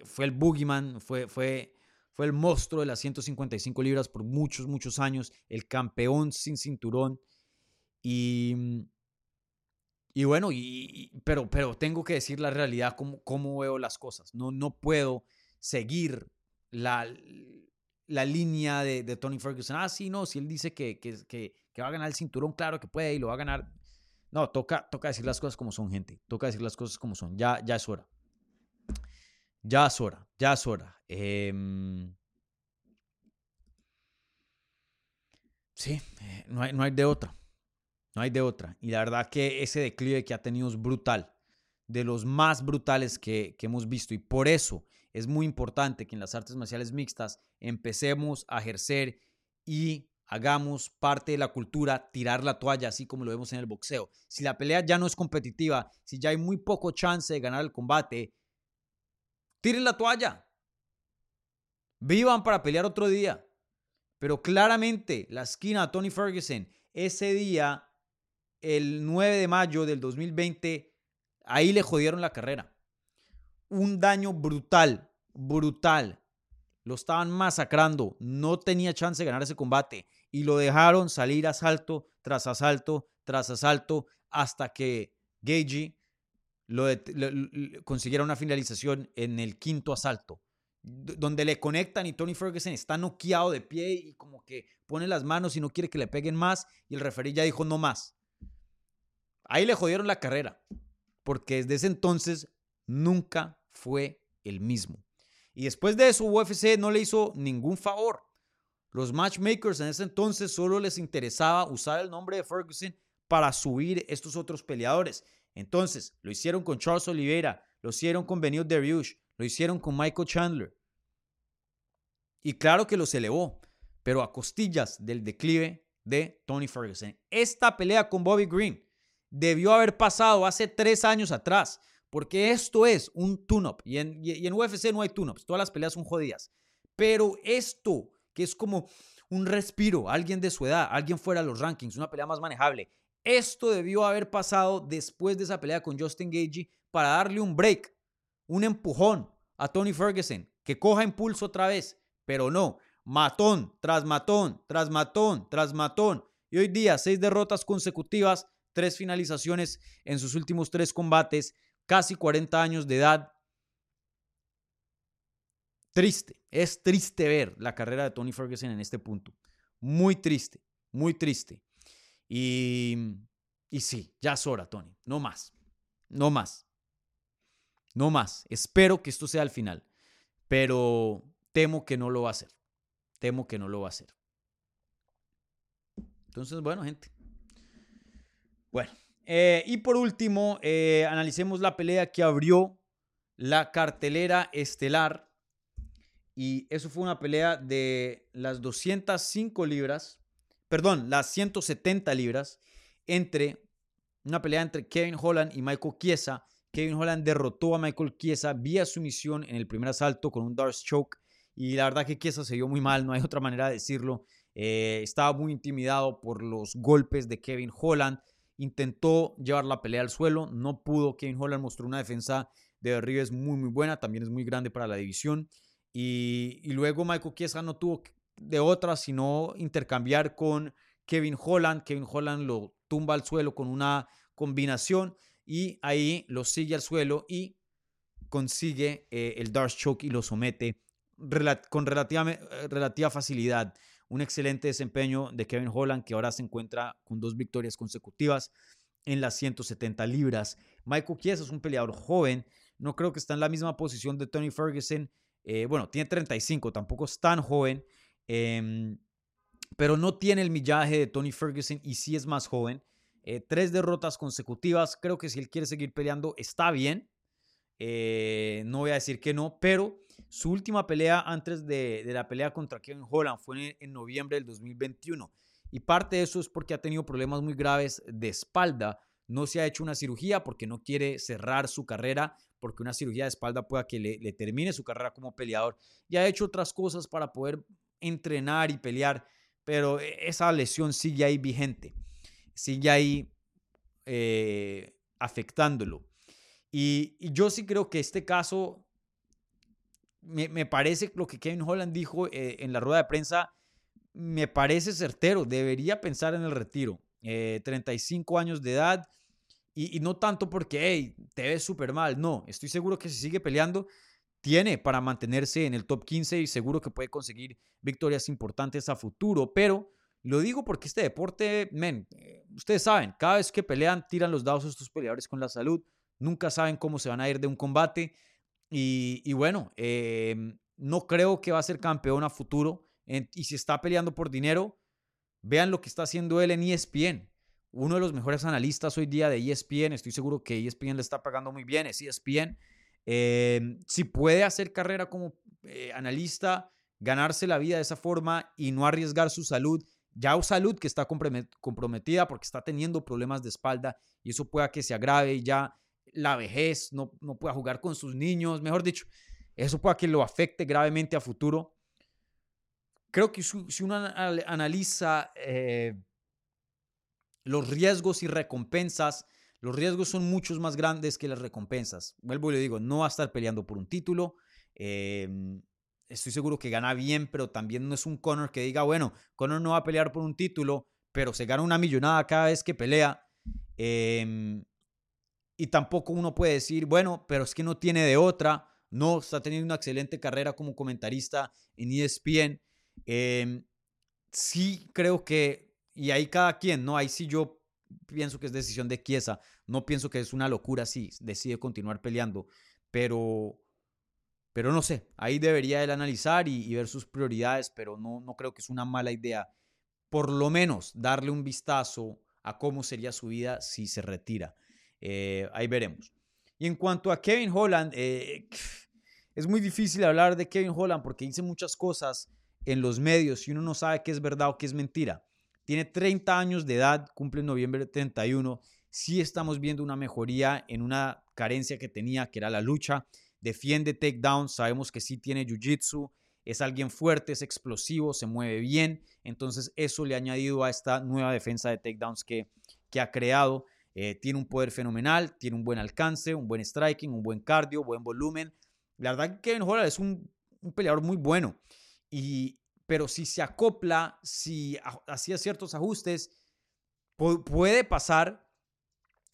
Fue el boogeyman, fue, fue, fue el monstruo de las 155 libras por muchos, muchos años, el campeón sin cinturón. Y, y bueno, y, pero, pero tengo que decir la realidad, cómo, cómo veo las cosas. No, no puedo seguir la, la línea de, de, Tony Ferguson. Ah, sí, no, si él dice que, que, que, va a ganar el cinturón, claro que puede y lo va a ganar. No, toca, toca decir las cosas como son, gente. Toca decir las cosas como son. Ya, ya es hora. Ya es hora, ya es hora. Em, sí, eh, no hay, no hay de otra. No hay de otra. Y la verdad que ese declive que ha tenido es brutal. De los más brutales que, hemos visto. Y por eso es muy importante que en las artes marciales mixtas empecemos a ejercer y hagamos parte de la cultura tirar la toalla, así como lo vemos en el boxeo. Si la pelea ya no es competitiva, si ya hay muy poco chance de ganar el combate, tiren la toalla. Vivan para pelear otro día. Pero claramente la esquina de Tony Ferguson, ese día, el 9 de mayo del 2020, ahí le jodieron la carrera. Un daño brutal, brutal. Lo estaban masacrando. No tenía chance de ganar ese combate. Y lo dejaron salir asalto tras asalto tras asalto hasta que Gagey lo, consiguiera una finalización en el quinto asalto, donde le conectan y Tony Ferguson está noqueado de pie y como que pone las manos y no quiere que le peguen más y el referee ya dijo no más. Ahí le jodieron la carrera, porque desde ese entonces nunca fue el mismo. Y después de eso UFC no le hizo ningún favor. Los matchmakers en ese entonces solo les interesaba usar el nombre de Ferguson para subir estos otros peleadores. Entonces, lo hicieron con Charles Oliveira, lo hicieron con Benio Dariush, lo hicieron con Michael Chandler. Y claro que los elevó, pero a costillas del declive de Tony Ferguson. Esta pelea con Bobby Green debió haber pasado hace tres años atrás, porque esto es un tune-up. Y en, y UFC no hay tune-ups, todas las peleas son jodidas. Pero esto, que es como un respiro, alguien de su edad, alguien fuera de los rankings, una pelea más manejable, esto debió haber pasado después de esa pelea con Justin Gagey para darle un break, un empujón a Tony Ferguson, que coja impulso otra vez, pero no, matón tras matón, tras matón, tras matón. Y hoy día, seis derrotas consecutivas, tres finalizaciones en sus últimos tres combates, casi 40 años de edad. Triste, es triste ver la carrera de Tony Ferguson en este punto. Muy triste, muy triste. Y, y sí, ya es hora, Tony. No más. No más. No más. Espero que esto sea el final. Pero temo que no lo va a hacer. Temo que no lo va a hacer. Entonces, bueno, gente. Bueno. Eh, y por último, eh, analicemos la pelea que abrió la cartelera estelar. Y eso fue una pelea de las 205 libras perdón, las 170 libras entre una pelea entre Kevin Holland y Michael Chiesa. Kevin Holland derrotó a Michael Chiesa vía sumisión en el primer asalto con un Darce Choke. Y la verdad que Chiesa se vio muy mal, no hay otra manera de decirlo. Eh, estaba muy intimidado por los golpes de Kevin Holland. Intentó llevar la pelea al suelo, no pudo. Kevin Holland mostró una defensa de derribes muy, muy buena. También es muy grande para la división. Y, luego Michael Chiesa no tuvo de otra, sino intercambiar con Kevin Holland. Kevin Holland lo tumba al suelo con una combinación y ahí lo sigue al suelo y consigue eh, el Dark Choke y lo somete con eh, relativa facilidad. Un excelente desempeño de Kevin Holland que ahora se encuentra con dos victorias consecutivas en las 170 libras. Michael Chiesa es un peleador joven, no creo que está en la misma posición de Tony Ferguson. Eh, bueno, tiene 35, tampoco es tan joven, Em, pero no tiene el millaje de Tony Ferguson y sí es más joven. Eh, tres derrotas consecutivas. Creo que si él quiere seguir peleando está bien. Eh, no voy a decir que no, pero su última pelea antes de, la pelea contra Kevin Holland fue en, noviembre del 2021. Y parte de eso es porque ha tenido problemas muy graves de espalda. No se ha hecho una cirugía porque no quiere cerrar su carrera, porque una cirugía de espalda pueda que le, le termine su carrera como peleador. Y ha hecho otras cosas para poder entrenar y pelear, pero e, esa lesión sigue ahí vigente, sigue ahí eh, afectándolo. Y, yo sí creo que este caso me, parece lo que Kevin Holland dijo eh, en la rueda de prensa, me parece certero, debería pensar en el retiro. 35 años de edad y, no tanto porque, te ves súper mal, no, estoy seguro que si sigue peleando, tiene para mantenerse en el top 15 y seguro que puede conseguir victorias importantes a futuro, pero lo digo porque este deporte, men, eh, ustedes saben, cada vez que pelean, tiran los dados estos peleadores con la salud, nunca saben cómo se van a ir de un combate. Y, bueno, em, no creo que va a ser campeón a futuro. y si está peleando por dinero, vean lo que está haciendo él en ESPN. Uno de los mejores analistas hoy día de ESPN. Estoy seguro que ESPN le está pagando muy bien. Es ESPN. Em, si puede hacer carrera como eh, analista, ganarse la vida de esa forma y no arriesgar su salud ya salud que está comprometida porque está teniendo problemas de espalda y eso pueda que se agrave y ya la vejez, no, no pueda jugar con sus niños, mejor dicho, eso pueda que lo afecte gravemente a futuro. Creo que si uno analiza eh, los riesgos y recompensas, los riesgos son muchos más grandes que las recompensas. Vuelvo y le digo, no va a estar peleando por un título. Eh, estoy seguro que gana bien, pero también no es un Conor que diga, bueno, Conor no va a pelear por un título, pero se gana una millonada cada vez que pelea. Em, y tampoco uno puede decir, bueno, pero es que no tiene de otra. No, está teniendo una excelente carrera como comentarista en ESPN. Em, sí creo que, y ahí cada quien, ¿no? Ahí sí yo pienso que es decisión de Chiesa. No pienso que es una locura si decide continuar peleando. Pero pero no sé, ahí debería él analizar y, ver sus prioridades, pero no, no creo que es una mala idea. Por lo menos darle un vistazo a cómo sería su vida si se retira. Eh, ahí veremos. Y en cuanto a Kevin Holland, eh, *sniffs* es muy difícil hablar de Kevin Holland porque dice muchas cosas en los medios y uno no sabe qué es verdad o qué es mentira. Tiene 30 años de edad, cumple en noviembre 31. Sí estamos viendo una mejoría en una carencia que tenía, que era la lucha defiende takedowns, sabemos que sí tiene jiu-jitsu, es alguien fuerte, es explosivo, se mueve bien, entonces eso le ha añadido a esta nueva defensa de takedowns que, que ha creado. Eh, tiene un poder fenomenal, tiene un buen alcance, un buen striking, un buen cardio, buen volumen. La verdad que Kevin Holland es un, peleador muy bueno, y, pero si se acopla, si hacía ciertos ajustes, puede pasar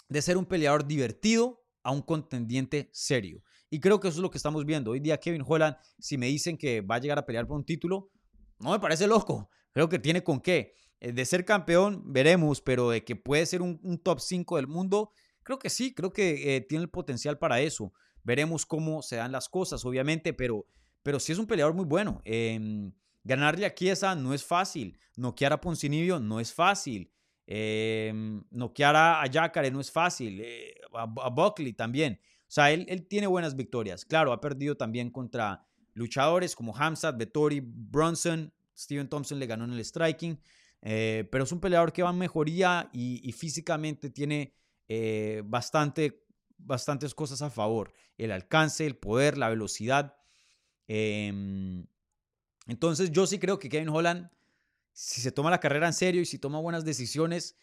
de ser un peleador divertido a un contendiente serio. Y creo que eso es lo que estamos viendo. Hoy día Kevin Holland, si me dicen que va a llegar a pelear por un título, no me parece loco. Creo que tiene con qué. Eh, de ser campeón, veremos, pero de que puede ser un, top 5 del mundo, creo que sí, creo que eh, tiene el potencial para eso. Veremos cómo se dan las cosas, obviamente, pero, pero sí es un peleador muy bueno. Eh, ganarle a Chiesa no es fácil. Noquear a Poncinibio no es fácil. Eh, noquear a, a no es fácil. Eh, a, Buckley también. O sea, él, tiene buenas victorias. Claro, ha perdido también contra luchadores como Hamzat, Vettori, Bronson. Steven Thompson le ganó en el striking. Eh, pero es un peleador que va en mejoría y, físicamente tiene eh, bastante, bastantes cosas a favor. El alcance, el poder, la velocidad. Em, entonces yo sí creo que Kevin Holland, si se toma la carrera en serio y si toma buenas decisiones,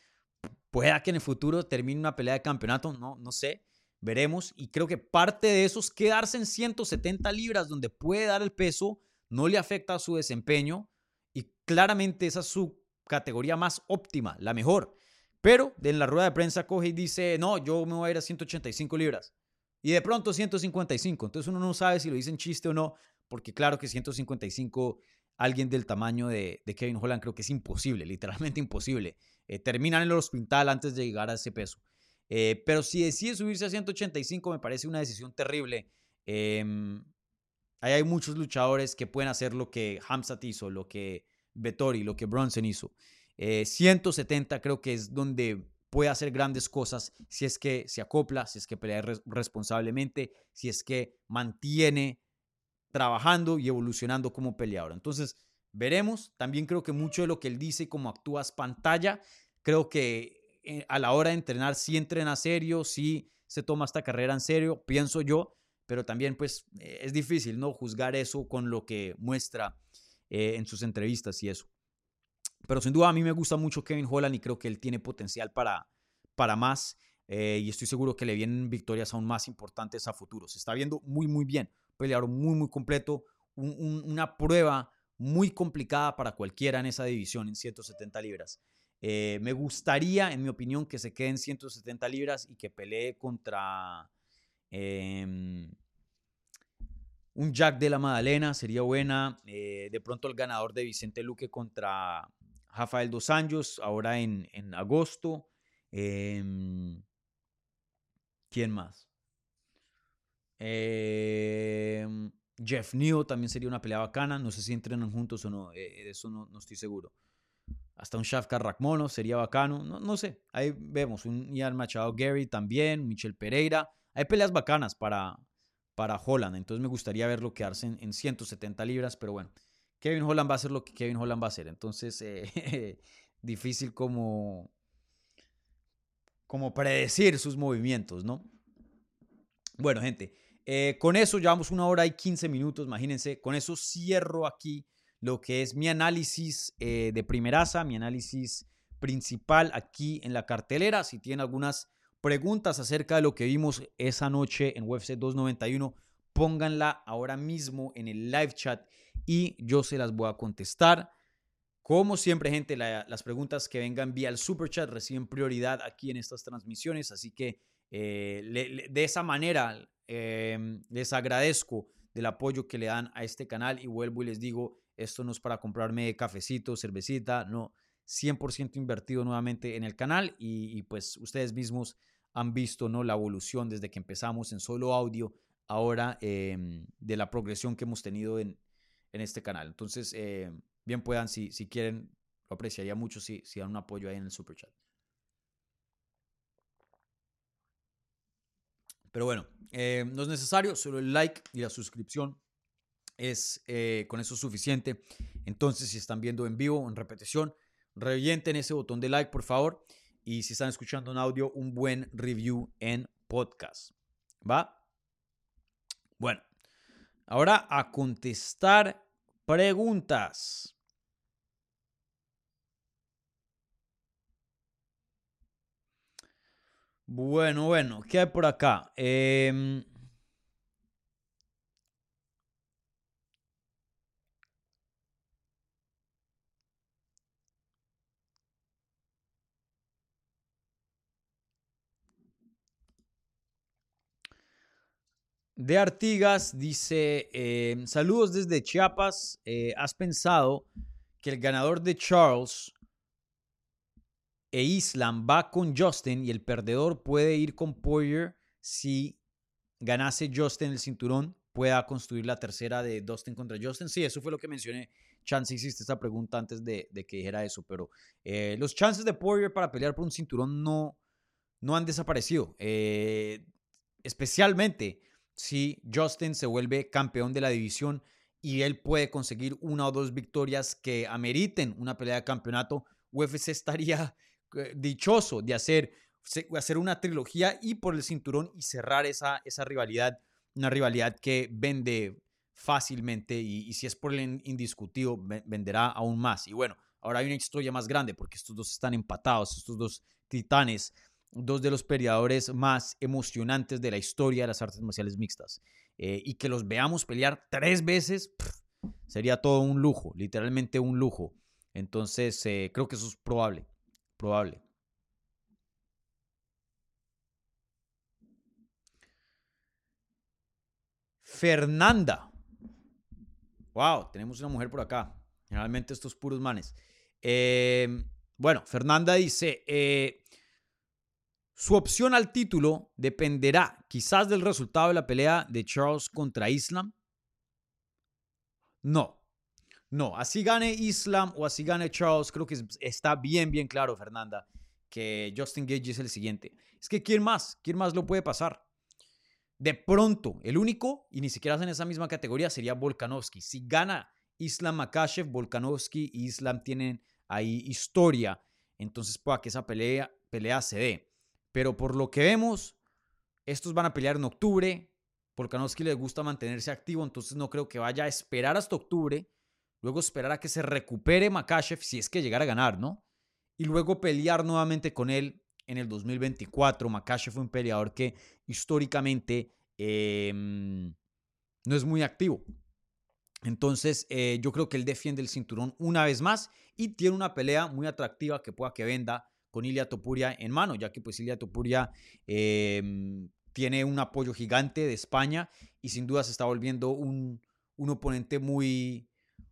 pueda que en el futuro termine una pelea de campeonato, no, no sé. Veremos. Y creo que parte de eso es quedarse en 170 libras, donde puede dar el peso, no le afecta a su desempeño. Y claramente esa es su categoría más óptima, la mejor. Pero en la rueda de prensa coge y dice, no, yo me voy a ir a 185 libras. Y de pronto 155. Entonces uno no sabe si lo dicen chiste o no, porque claro que 155, alguien del tamaño de, Kevin Holland, creo que es imposible, literalmente imposible. Eh, terminan en el hospital antes de llegar a ese peso. Eh, pero si decide subirse a 185 me parece una decisión terrible. Em, hay muchos luchadores que pueden hacer lo que Hamzat hizo, lo que Vettori, lo que Bronson hizo. 170 eh, creo que es donde puede hacer grandes cosas si es que se acopla, si es que pelea responsablemente, si es que mantiene trabajando y evolucionando como peleador. Entonces, veremos. También creo que mucho de lo que él dice y cómo actúa es pantalla. Creo que eh, a la hora de entrenar sí entrena serio, sí se toma esta carrera en serio, pienso yo, pero también pues eh, es difícil, ¿no? Juzgar eso con lo que muestra eh, en sus entrevistas y eso. Pero sin duda a mí me gusta mucho Kevin Holland y creo que él tiene potencial para, para más y estoy seguro que le vienen victorias aún más importantes a futuro. Se está viendo muy, muy bien. peleador muy, muy completo, una prueba muy complicada para cualquiera en esa división en 170 libras. Eh, me gustaría, en mi opinión, que se quede en 170 libras y que pelee contra em, un Jack de la Madalena, sería buena. Eh, de pronto el ganador de Vicente Luque contra Rafael Dos Anjos, ahora en, en agosto. Em, ¿Quién más? Em, Jeff Neal también sería una pelea bacana. No sé si entrenan juntos o no. Eh, de eso no, no, estoy seguro. Hasta un Shafkar Rakmono sería bacano. No, no, sé. Ahí vemos. Un Ian Machado Gary también. Michel Pereira. Hay peleas bacanas para, para Holland. Entonces me gustaría verlo quedarse en, en 170 libras. Pero bueno, Kevin Holland va a hacer lo que Kevin Holland va a hacer. Entonces, eh, *laughs* difícil como, como predecir sus movimientos, ¿no? Bueno, gente, eh, con eso llevamos una hora y 15 minutos, imagínense. Con eso cierro aquí lo que es mi análisis eh, de primeraza, mi análisis principal aquí en la cartelera. Si tienen algunas preguntas acerca de lo que vimos esa noche en UFC 291, pónganla ahora mismo en el live chat y yo se las voy a contestar. Como siempre, gente, las preguntas que vengan vía el super chat reciben prioridad aquí en estas transmisiones, así que eh, de esa manera em, les agradezco del apoyo que le dan a este canal y vuelvo y les digo, esto no es para comprarme cafecito, cervecita, no, 100% invertido nuevamente en el canal y, pues ustedes mismos han visto ¿no? la evolución desde que empezamos en solo audio, ahora em, de la progresión que hemos tenido en, en este canal. Entonces, eh, bien puedan, si, si quieren, lo apreciaría mucho si, si dan un apoyo ahí en el super chat. Pero bueno, eh, no es necesario, solo el like y la suscripción es eh, con eso suficiente. Entonces, si están viendo en vivo, en repetición, revienten ese botón de like, por favor. Y si están escuchando en audio, un buen review en podcast. ¿Va? Bueno, Ahora a contestar preguntas. Bueno, bueno, ¿qué hay por acá? Eh, de Artigas dice, em, saludos desde Chiapas, eh, ¿has pensado que el ganador de Charles e Islam va con Justin y el perdedor puede ir con Poirier si ganase Justin el cinturón? pueda construir la tercera de Dustin contra Justin. Sí, eso fue lo que mencioné. Chance hiciste esta pregunta antes de, que dijera eso, pero eh, los chances de Poirier para pelear por un cinturón no, no han desaparecido. Eh, especialmente si Justin se vuelve campeón de la división y él puede conseguir una o dos victorias que ameriten una pelea de campeonato, UFC estaría eh, dichoso de hacer, hacer una trilogía y por el cinturón y cerrar esa, esa rivalidad, una rivalidad que vende fácilmente y, si es por el indiscutido, venderá aún más. Y bueno, ahora hay una historia más grande porque estos dos están empatados, estos dos titanes dos de los peleadores más emocionantes de la historia de las artes marciales mixtas. Eh, y que los veamos pelear tres veces, sería todo un lujo, literalmente un lujo. Entonces, eh, creo que eso es probable, probable. Fernanda. Wow, tenemos una mujer por acá. Generalmente estos puros manes. Eh, bueno, Fernanda dice, su opción al título dependerá quizás del resultado de la pelea de Charles contra Islam. No, no, así gane Islam o así gane Charles, creo que está bien, bien claro, Fernanda, que Justin Gage es el siguiente. Es que ¿quién más? ¿Quién más lo puede pasar? De pronto, el único, y ni siquiera en esa misma categoría, sería Volkanovski. Si gana Islam Makashev, Volkanovski y Islam tienen ahí historia, entonces pueda que esa pelea, pelea se dé. Pero por lo que vemos, estos van a pelear en octubre. Volkanovski le gusta mantenerse activo, entonces no creo que vaya a esperar hasta octubre. Luego esperar a que se recupere Makashev si es que llegara a ganar, ¿no? Y luego pelear nuevamente con él en el 2024. Makashev fue un peleador que históricamente em, no es muy activo. Entonces, eh, yo creo que él defiende el cinturón una vez más y tiene una pelea muy atractiva que pueda que venda con Ilia Topuria en mano, ya que pues Ilia Topuria em, tiene un apoyo gigante de España y sin duda se está volviendo un, un oponente muy,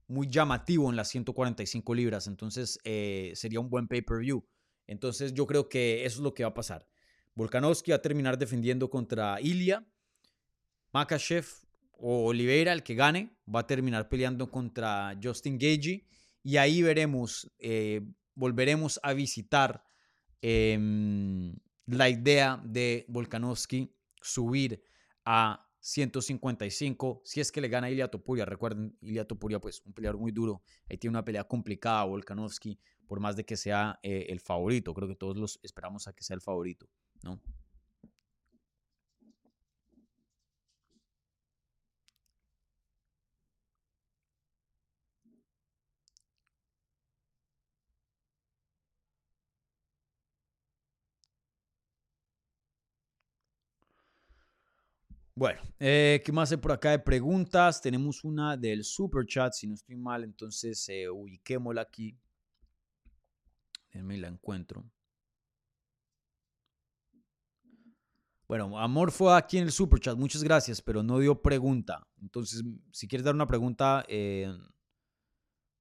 muy llamativo en las 145 libras. Entonces, eh, sería un buen pay-per-view. Entonces, yo creo que eso es lo que va a pasar. Volkanovski va a terminar defendiendo contra Ilia. Makachev o Oliveira, el que gane, va a terminar peleando contra Justin Gagey. Y ahí veremos, eh, volveremos a visitar em, la idea de Volkanovski subir a 155 si es que le gana a Ilia Topuria. Recuerden, Ilia Topuria, pues un peleador muy duro. Ahí tiene una pelea complicada, Volkanovski, por más de que sea eh, el favorito. Creo que todos los esperamos a que sea el favorito, ¿no? Bueno, eh, ¿qué más hay por acá de preguntas? Tenemos una del super chat, si no estoy mal, entonces eh, ubiquémosla aquí. Déjenme la encuentro. Bueno, Amor fue aquí en el super chat, muchas gracias, pero no dio pregunta. Entonces, si quieres dar una pregunta, eh,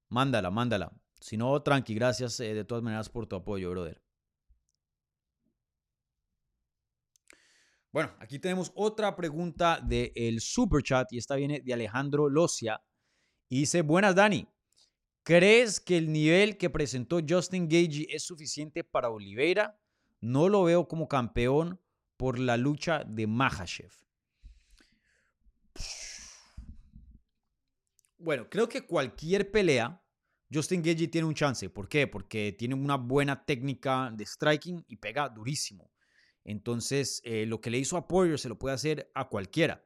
mándala, mándala. Si no, tranqui, gracias eh, de todas maneras por tu apoyo, brother. Bueno, aquí tenemos otra pregunta del super chat y esta viene de Alejandro Locia. Y dice, buenas Dani, ¿crees que el nivel que presentó Justin Gage es suficiente para Oliveira? No lo veo como campeón por la lucha de Mahashev. Bueno, creo que cualquier pelea, Justin Gage tiene un chance. ¿Por qué? Porque tiene una buena técnica de striking y pega durísimo. Entonces, eh, lo que le hizo a Poirier se lo puede hacer a cualquiera.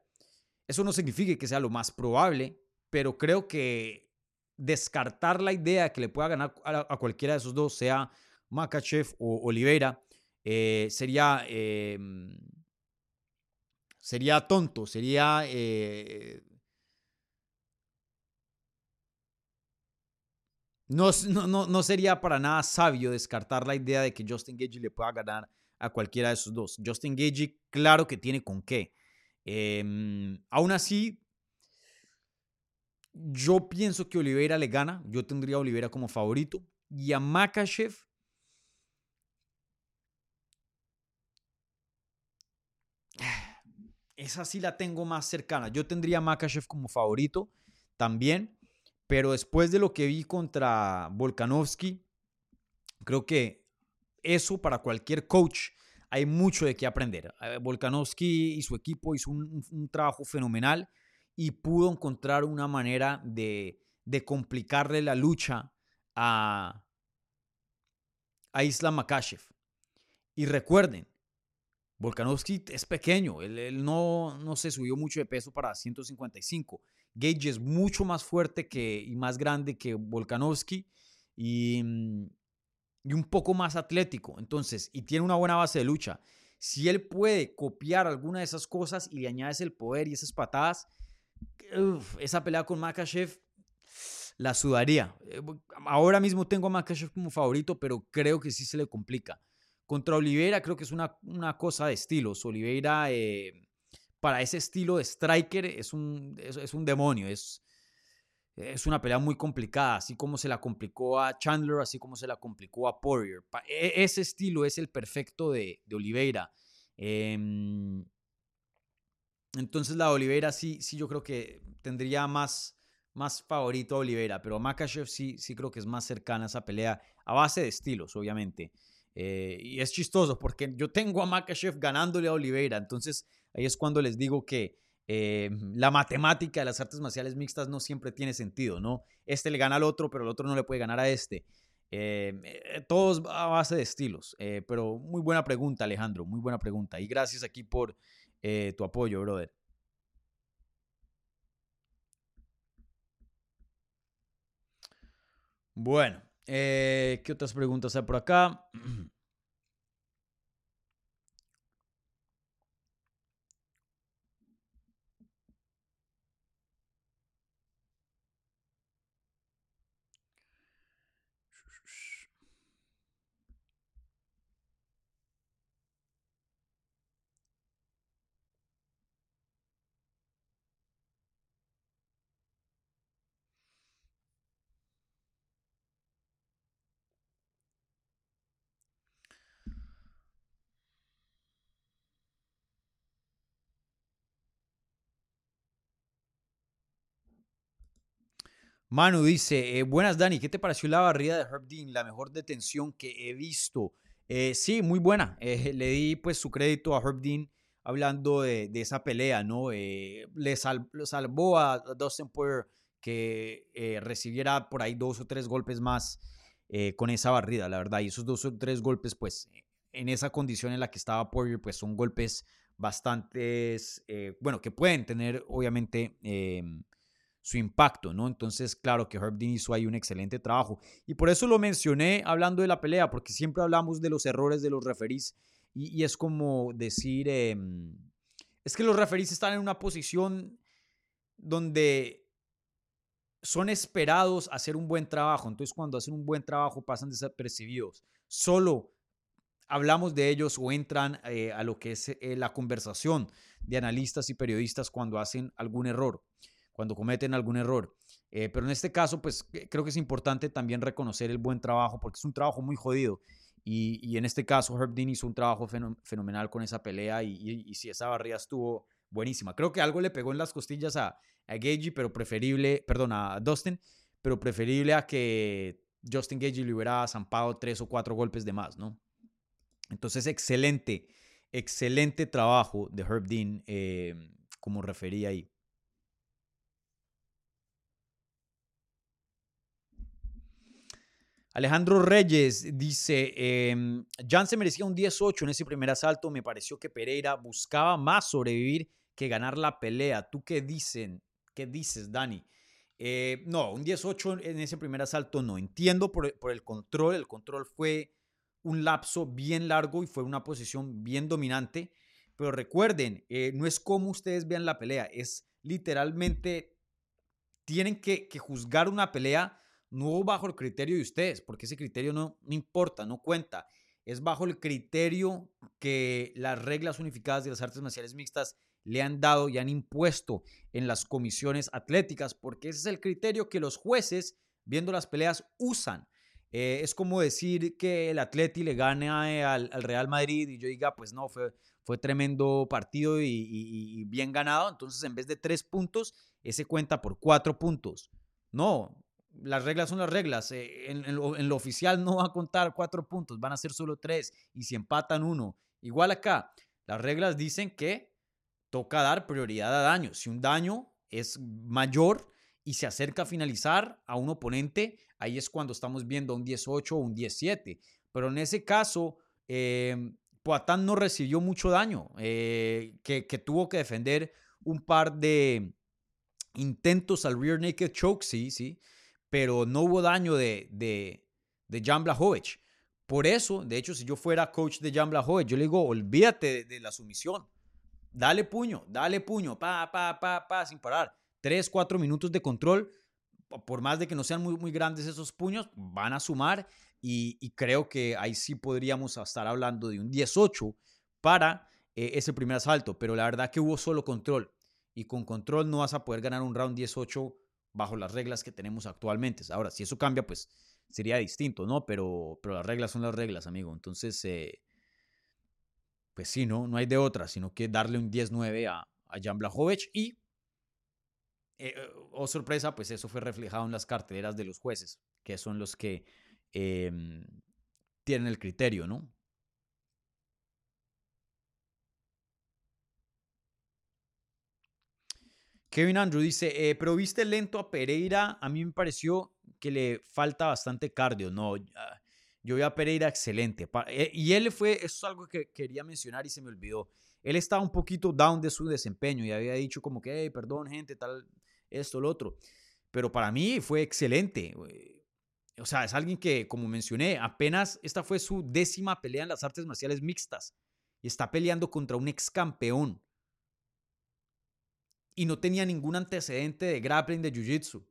Eso no significa que sea lo más probable, pero creo que descartar la idea de que le pueda ganar a, cualquiera de esos dos, sea Makachev o Oliveira, eh, sería, em, sería tonto, sería... Eh, no, no, no, sería para nada sabio descartar la idea de que Justin Gage le pueda ganar a cualquiera de esos dos. Justin Gage, claro que tiene con qué. Em, aún así, yo pienso que Oliveira le gana. Yo tendría a Oliveira como favorito. Y a Makachev. *sighs* Esa sí la tengo más cercana. Yo tendría a Makachev como favorito también. Pero después de lo que vi contra Volkanovski, creo que eso para cualquier coach hay mucho de qué aprender. Volkanovski y su equipo hizo un, trabajo fenomenal y pudo encontrar una manera de, complicarle la lucha a, a Islam Makashev. Y recuerden, Volkanovski es pequeño, él, no, no, se subió mucho de peso para 155. Gage es mucho más fuerte que, y más grande que Volkanovski y, mm, y un poco más atlético. Entonces, y tiene una buena base de lucha. Si él puede copiar alguna de esas cosas y le añades el poder y esas patadas, esa pelea con Makachev la sudaría. Eh, ahora mismo tengo a Makachev como favorito, pero creo que sí se le complica. Contra Oliveira creo que es una, una cosa de estilos. Oliveira, eh, para ese estilo de striker, es un, es un demonio. Es, es una pelea muy complicada, así como se la complicó a Chandler, así como se la complicó a Poirier. E, ese estilo es el perfecto de, Oliveira. Em, entonces la de Oliveira sí, sí yo creo que tendría más, más favorito a Oliveira, pero Makachev sí, sí creo que es más cercana a esa pelea, a base de estilos, obviamente. Eh, y es chistoso porque yo tengo a Makachev ganándole a Oliveira, entonces ahí es cuando les digo que eh, la matemática de las artes marciales mixtas no siempre tiene sentido, ¿no? Este le gana al otro, pero el otro no le puede ganar a este. Eh, eh, todos a base de estilos, pero muy buena pregunta, Alejandro, muy buena pregunta. Y gracias aquí por tu apoyo, brother. Bueno, ¿qué otras preguntas hay por acá? *clears throat* Manu dice, eh, buenas Dani, ¿qué te pareció la barrida de Herb Dean? La mejor detención que he visto. Eh, sí, muy buena. Eh, *laughs* le di pues su crédito a Herb Dean hablando de, esa pelea, ¿no? le, salvó a Dustin Poirier que recibiera por ahí dos o tres golpes más con esa barrida, la verdad. Y esos dos o tres golpes, pues, en esa condición en la que estaba Poirier, pues son golpes bastantes, bueno, que pueden tener obviamente em, su impacto, ¿no? Entonces, claro que Herb Dean hizo ahí un excelente trabajo. Y por eso lo mencioné hablando de la pelea, porque siempre hablamos de los errores de los referís y, es como decir, em, es que los referís están en una posición donde son esperados a hacer un buen trabajo. Entonces, cuando hacen un buen trabajo, pasan desapercibidos. Solo hablamos de ellos o entran eh, a lo que es eh, la conversación de analistas y periodistas cuando hacen algún error cuando cometen algún error. Eh, pero en este caso, pues creo que es importante también reconocer el buen trabajo, porque es un trabajo muy jodido. Y, en este caso, Herb Dean hizo un trabajo fenomenal con esa pelea y, si esa barrida estuvo buenísima. Creo que algo le pegó en las costillas a, a pero preferible, perdón, a Dustin, pero preferible a que Justin Gagey le hubiera zampado tres o cuatro golpes de más, ¿no? Entonces, excelente, excelente trabajo de Herb Dean, eh, como refería ahí. Alejandro Reyes dice, eh, Jan se merecía un 18 en ese primer asalto, me pareció que Pereira buscaba más sobrevivir que ganar la pelea. ¿Tú qué dicen? ¿Qué dices, Dani? Eh, no, un 18 en ese primer asalto no. Entiendo por, el control, el control fue un lapso bien largo y fue una posición bien dominante, pero recuerden, eh, no es como ustedes vean la pelea, es literalmente, tienen que juzgar una pelea no bajo el criterio de ustedes, porque ese criterio no, importa, no cuenta. Es bajo el criterio que las reglas unificadas de las artes marciales mixtas le han dado y han impuesto en las comisiones atléticas, porque ese es el criterio que los jueces, viendo las peleas, usan. Eh, es como decir que el Atleti le gane al, Real Madrid y yo diga, pues no, fue, fue tremendo partido y, y, bien ganado. Entonces, en vez de tres puntos, ese cuenta por cuatro puntos. No, las reglas son las reglas. Eh, en, lo, oficial no va a contar cuatro puntos, van a ser solo tres. Y si empatan uno, igual acá, las reglas dicen que toca dar prioridad a daño. Si un daño es mayor y se acerca a finalizar a un oponente, ahí es cuando estamos viendo un 18 o un 17. Pero en ese caso, eh, Poatán no recibió mucho daño, eh, que, que tuvo que defender un par de intentos al rear naked choke, sí, sí pero no hubo daño de, de, de Jan. Por eso, de hecho, si yo fuera coach de Jan Blachowicz, yo le digo, olvídate de, la sumisión. Dale puño, dale puño, pa, pa, pa, pa, sin parar. Tres, cuatro minutos de control. Por más de que no sean muy, muy grandes esos puños, van a sumar. Y, creo que ahí sí podríamos estar hablando de un 18 para eh, ese primer asalto. Pero la verdad que hubo solo control. Y con control no vas a poder ganar un round 18 bajo las reglas que tenemos actualmente. Ahora, si eso cambia, pues sería distinto, ¿no? Pero, pero las reglas son las reglas, amigo. Entonces, eh, pues sí, ¿no? No hay de otra, sino que darle un 10-9 a, a Jan Blachowicz y, eh, oh sorpresa, pues eso fue reflejado en las carteleras de los jueces, que son los que em, tienen el criterio, ¿no? Kevin Andrew dice, eh, pero viste lento a Pereira, a mí me pareció que le falta bastante cardio. No, yo vi a Pereira excelente. Eh, y él fue, eso es algo que quería mencionar y se me olvidó. Él estaba un poquito down de su desempeño y había dicho como que, perdón gente, tal, esto, lo otro. Pero para mí fue excelente. O sea, es alguien que, como mencioné, apenas esta fue su décima pelea en las artes marciales mixtas. Y está peleando contra un ex campeón y no tenía ningún antecedente de grappling de jiu-jitsu.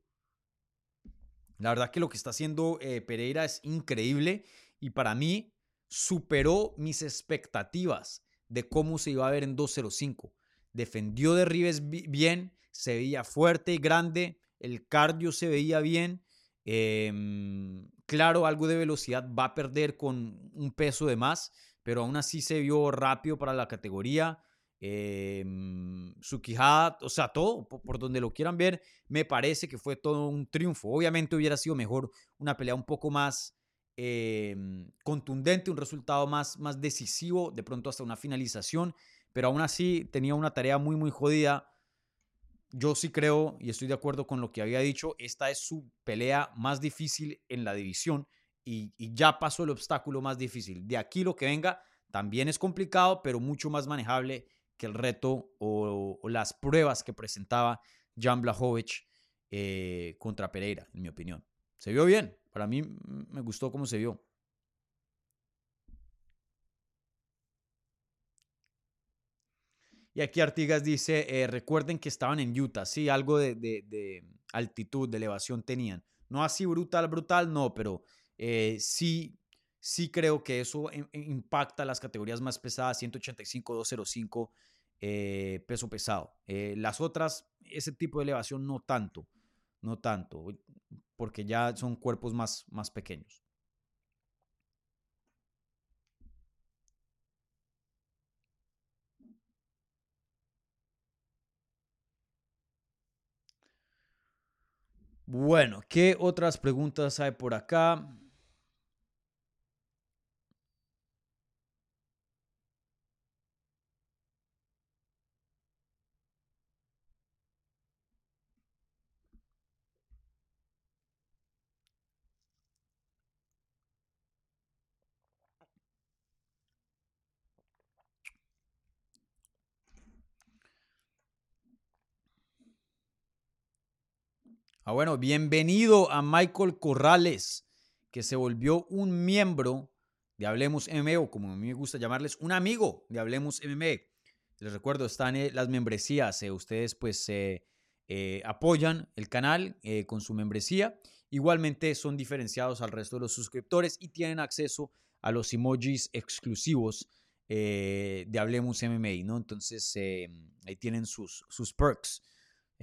La verdad que lo que está haciendo eh, Pereira es increíble y para mí superó mis expectativas de cómo se iba a ver en 205. Defendió de Rives bien, se veía fuerte y grande, el cardio se veía bien. Em, claro, algo de velocidad va a perder con un peso de más, pero aún así se vio rápido para la categoría. Eh, su quijada, o sea, todo, por, donde lo quieran ver, me parece que fue todo un triunfo. Obviamente hubiera sido mejor una pelea un poco más eh, contundente, un resultado más, más decisivo, de pronto hasta una finalización, pero aún así tenía una tarea muy, muy jodida. Yo sí creo y estoy de acuerdo con lo que había dicho, esta es su pelea más difícil en la división y ya pasó el obstáculo más difícil. De aquí lo que venga también es complicado, pero mucho más manejable el reto o, las pruebas que presentaba Jan Blachowicz eh, contra Pereira, en mi opinión. Se vio bien, para mí me gustó cómo se vio. Y aquí Artigas dice, eh, recuerden que estaban en Utah, sí, algo de, altitud, de elevación tenían. No así brutal, brutal, no, pero eh, sí, sí creo que eso impacta las categorías más pesadas, 185, 205 eh, peso pesado. Eh, las otras, ese tipo de elevación no tanto, no tanto, porque ya son cuerpos más, más pequeños. Bueno, ¿qué otras preguntas hay por acá? Ah, bueno, bienvenido a Michael Corrales, que se volvió un miembro de Hablemos MMA, o como a mí me gusta llamarles, un amigo de Hablemos MMA. Les recuerdo, están eh, las membresías. Eh, ustedes pues eh, apoyan el canal con su membresía. Igualmente son diferenciados al resto de los suscriptores y tienen acceso a los emojis exclusivos de Hablemos MMA, ¿no? Entonces ahí tienen sus, sus perks.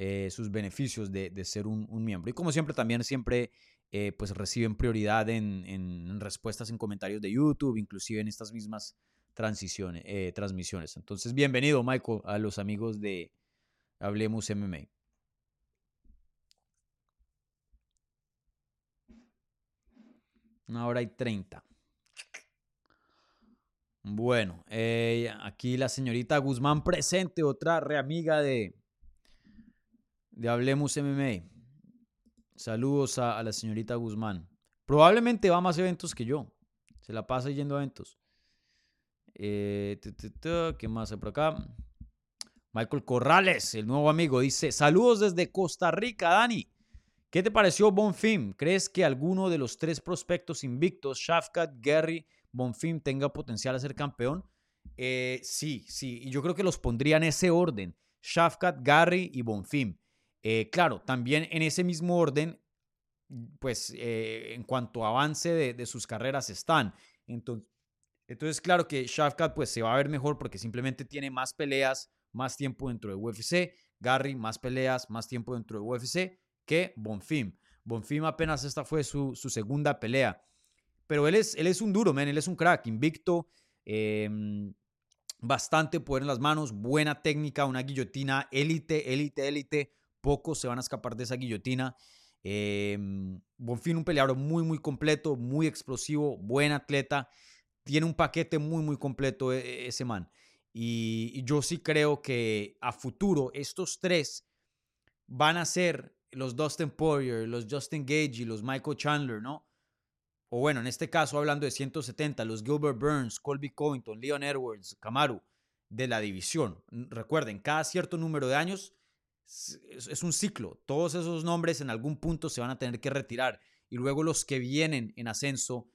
Eh, sus beneficios de, ser un, miembro. Y como siempre, también siempre eh, pues reciben prioridad en, respuestas en comentarios de YouTube, inclusive en estas mismas transiciones, eh, transmisiones. Entonces, bienvenido, Michael, a los amigos de Hablemos MMA. Una hora y treinta. Bueno, aquí la señorita Guzmán presente, otra reamiga de, de Hablemos MMA. Saludos a, la señorita Guzmán. Probablemente va a más eventos que yo. Se la pasa yendo a eventos. Eh, ¿Qué más hay por acá? Michael Corrales, el nuevo amigo, dice: Saludos desde Costa Rica, Dani. ¿Qué te pareció Bonfim? ¿Crees que alguno de los tres prospectos invictos, Shafkat, Gary, Bonfim, tenga potencial a ser campeón? Eh, sí, sí. Y yo creo que los pondría en ese orden: Shafkat, Gary y Bonfim. Eh, claro, también en ese mismo orden, pues eh, en cuanto avance de, sus carreras están. Entonces, claro que Shafkat pues se va a ver mejor porque simplemente tiene más peleas, más tiempo dentro de UFC. Gary, más peleas, más tiempo dentro de UFC que Bonfim. Bonfim apenas esta fue su, segunda pelea. Pero él es, él es un duro, man. Él es un crack, invicto. Em, bastante poder en las manos, buena técnica, una guillotina élite, élite, élite pocos se van a escapar de esa guillotina. Eh, Bonfim, un peleador muy, muy completo, muy explosivo, buen atleta. Tiene un paquete muy, muy completo e, e, ese man. Y, yo sí creo que a futuro estos tres van a ser los Dustin Poirier, los Justin Gage y los Michael Chandler, ¿no? O bueno, en este caso hablando de 170, los Gilbert Burns, Colby Covington, Leon Edwards, Kamaru de la división. Recuerden, cada cierto número de años es un ciclo. Todos esos nombres en algún punto se van a tener que retirar y luego los que vienen en ascenso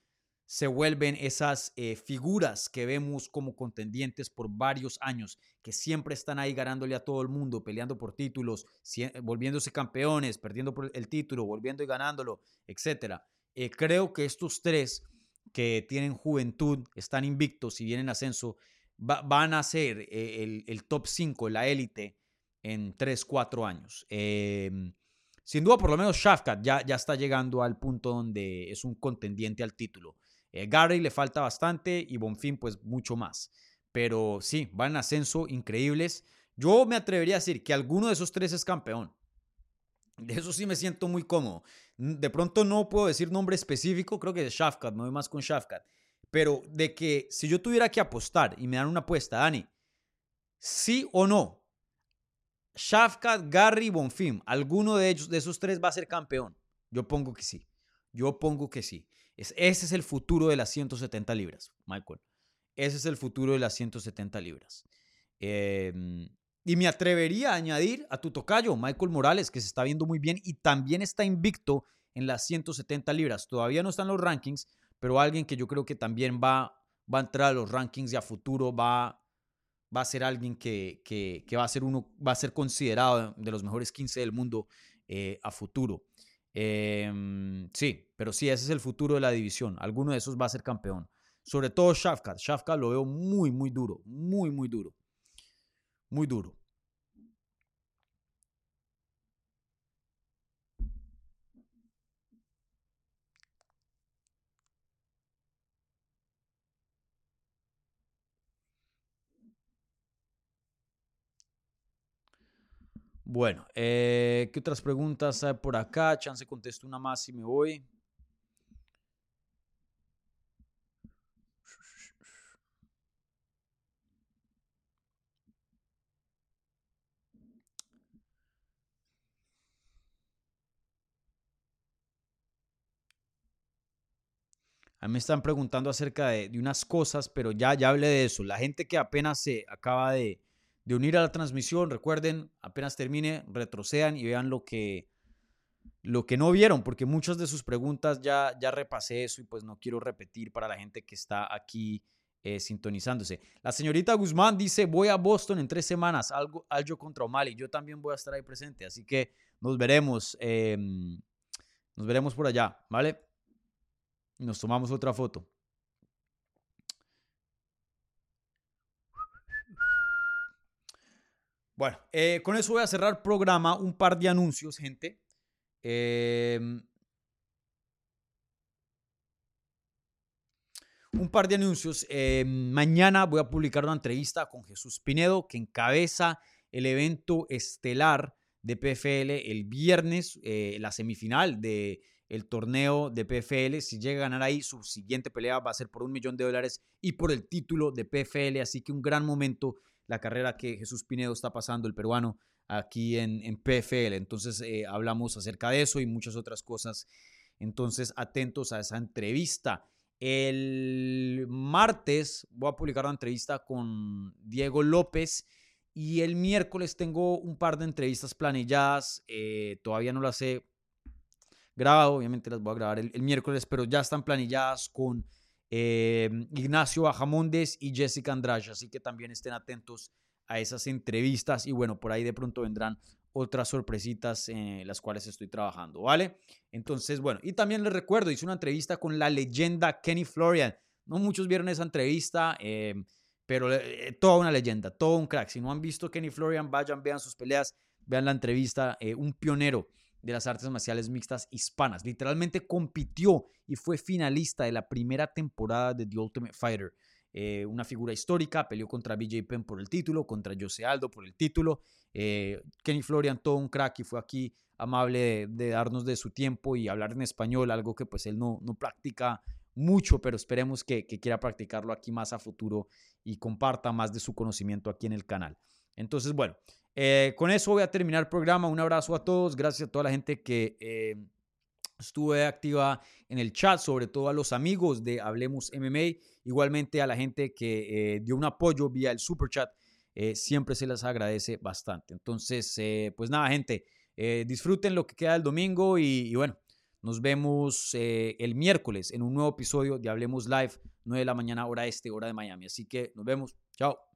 se vuelven esas eh, figuras que vemos como contendientes por varios años, que siempre están ahí ganándole a todo el mundo, peleando por títulos, volviéndose campeones, perdiendo el título, volviendo y ganándolo, etc. Eh, creo que estos tres que tienen juventud, están invictos y vienen en ascenso, van a ser eh, el, el top 5, la élite en 3, 4 años. Em, sin duda, por lo menos Shafkat ya, ya está llegando al punto donde es un contendiente al título. Eh, Gary le falta bastante y Bonfim pues mucho más. Pero sí, van en ascenso increíbles. Yo me atrevería a decir que alguno de esos tres es campeón. De eso sí me siento muy cómodo. De pronto no puedo decir nombre específico, creo que es Shafkat, me voy más con Shafkat. Pero de que si yo tuviera que apostar y me dan una apuesta, Dani, sí o no, Shafkat, Gary, Bonfim, alguno de ellos, de esos tres va a ser campeón. Yo pongo que sí. Yo pongo que sí. ese es el futuro de las 170 libras, Michael. Ese es el futuro de las 170 libras. Em, y me atrevería a añadir a tu tocayo, Michael Morales, que se está viendo muy bien y también está invicto en las 170 libras. Todavía no están los rankings, pero alguien que yo creo que también va, va a entrar a los rankings y a futuro va, va a ser alguien que, que, va a ser uno, va a ser considerado de los mejores 15 del mundo eh, a futuro. Em, sí, pero sí, ese es el futuro de la división. Alguno de esos va a ser campeón. Sobre todo Shafkat. Shafkat lo veo muy, muy duro. Muy, muy duro. Muy duro. Bueno, eh, ¿qué otras preguntas hay por acá? Chance contesto una más y me voy. A mí me están preguntando acerca de, de, unas cosas, pero ya, ya hablé de eso. La gente que apenas se acaba de, de unir a la transmisión. Recuerden, apenas termine, retrocedan y vean lo que, lo que no vieron, porque muchas de sus preguntas ya, ya repasé eso y pues no quiero repetir para la gente que está aquí eh, sintonizándose. La señorita Guzmán dice, voy a Boston en tres semanas, algo, algo contra O'Malley. Yo también voy a estar ahí presente, así que nos veremos, em, nos veremos por allá, ¿vale? Y nos tomamos otra foto. Bueno, eh, con eso voy a cerrar programa. Un par de anuncios, gente. Em, un par de anuncios. Em, mañana voy a publicar una entrevista con Jesús Pinedo, que encabeza el evento estelar de PFL el viernes, eh, la semifinal de el torneo de PFL. Si llega a ganar ahí, su siguiente pelea va a ser por un millón de dólares y por el título de PFL. Así que un gran momento la carrera que Jesús Pinedo está pasando, el peruano, aquí en, PFL. Entonces eh, hablamos acerca de eso y muchas otras cosas. Entonces atentos a esa entrevista. El martes voy a publicar una entrevista con Diego López y el miércoles tengo un par de entrevistas planilladas. Eh, todavía no las he grabado, obviamente las voy a grabar el miércoles, pero ya están planilladas con eh, Ignacio Bajamondes y Jessica Andrade. Así que también estén atentos a esas entrevistas y bueno, por ahí de pronto vendrán otras sorpresitas en las cuales estoy trabajando, ¿vale? Entonces, bueno, y también les recuerdo, hice una entrevista con la leyenda Kenny Florian. No muchos vieron esa entrevista, eh, pero eh, toda una leyenda, todo un crack. Si no han visto Kenny Florian, vayan, vean sus peleas, vean la entrevista, un pionero de las artes marciales mixtas hispanas. Literalmente compitió y fue finalista de la primera temporada de The Ultimate Fighter. Eh, una figura histórica, peleó contra BJ Penn por el título, contra Jose Aldo por el título. Eh, Kenny Florian, todo un crack y fue aquí amable de, darnos de su tiempo y hablar en español, algo que pues él no, no practica mucho, pero esperemos que, que quiera practicarlo aquí más a futuro y comparta más de su conocimiento aquí en el canal. Entonces, bueno, eh, con eso voy a terminar el programa. Un abrazo a todos. Gracias a toda la gente que eh, estuve activa en el chat, sobre todo a los amigos de Hablemos MMA. Igualmente a la gente que eh, dio un apoyo vía el super chat. siempre se les agradece bastante. Entonces, pues nada, gente. disfruten lo que queda del domingo y, y bueno, nos vemos el miércoles en un nuevo episodio de Hablemos Live, 9 de la mañana, hora este, hora de Miami. Así que nos vemos. Chao.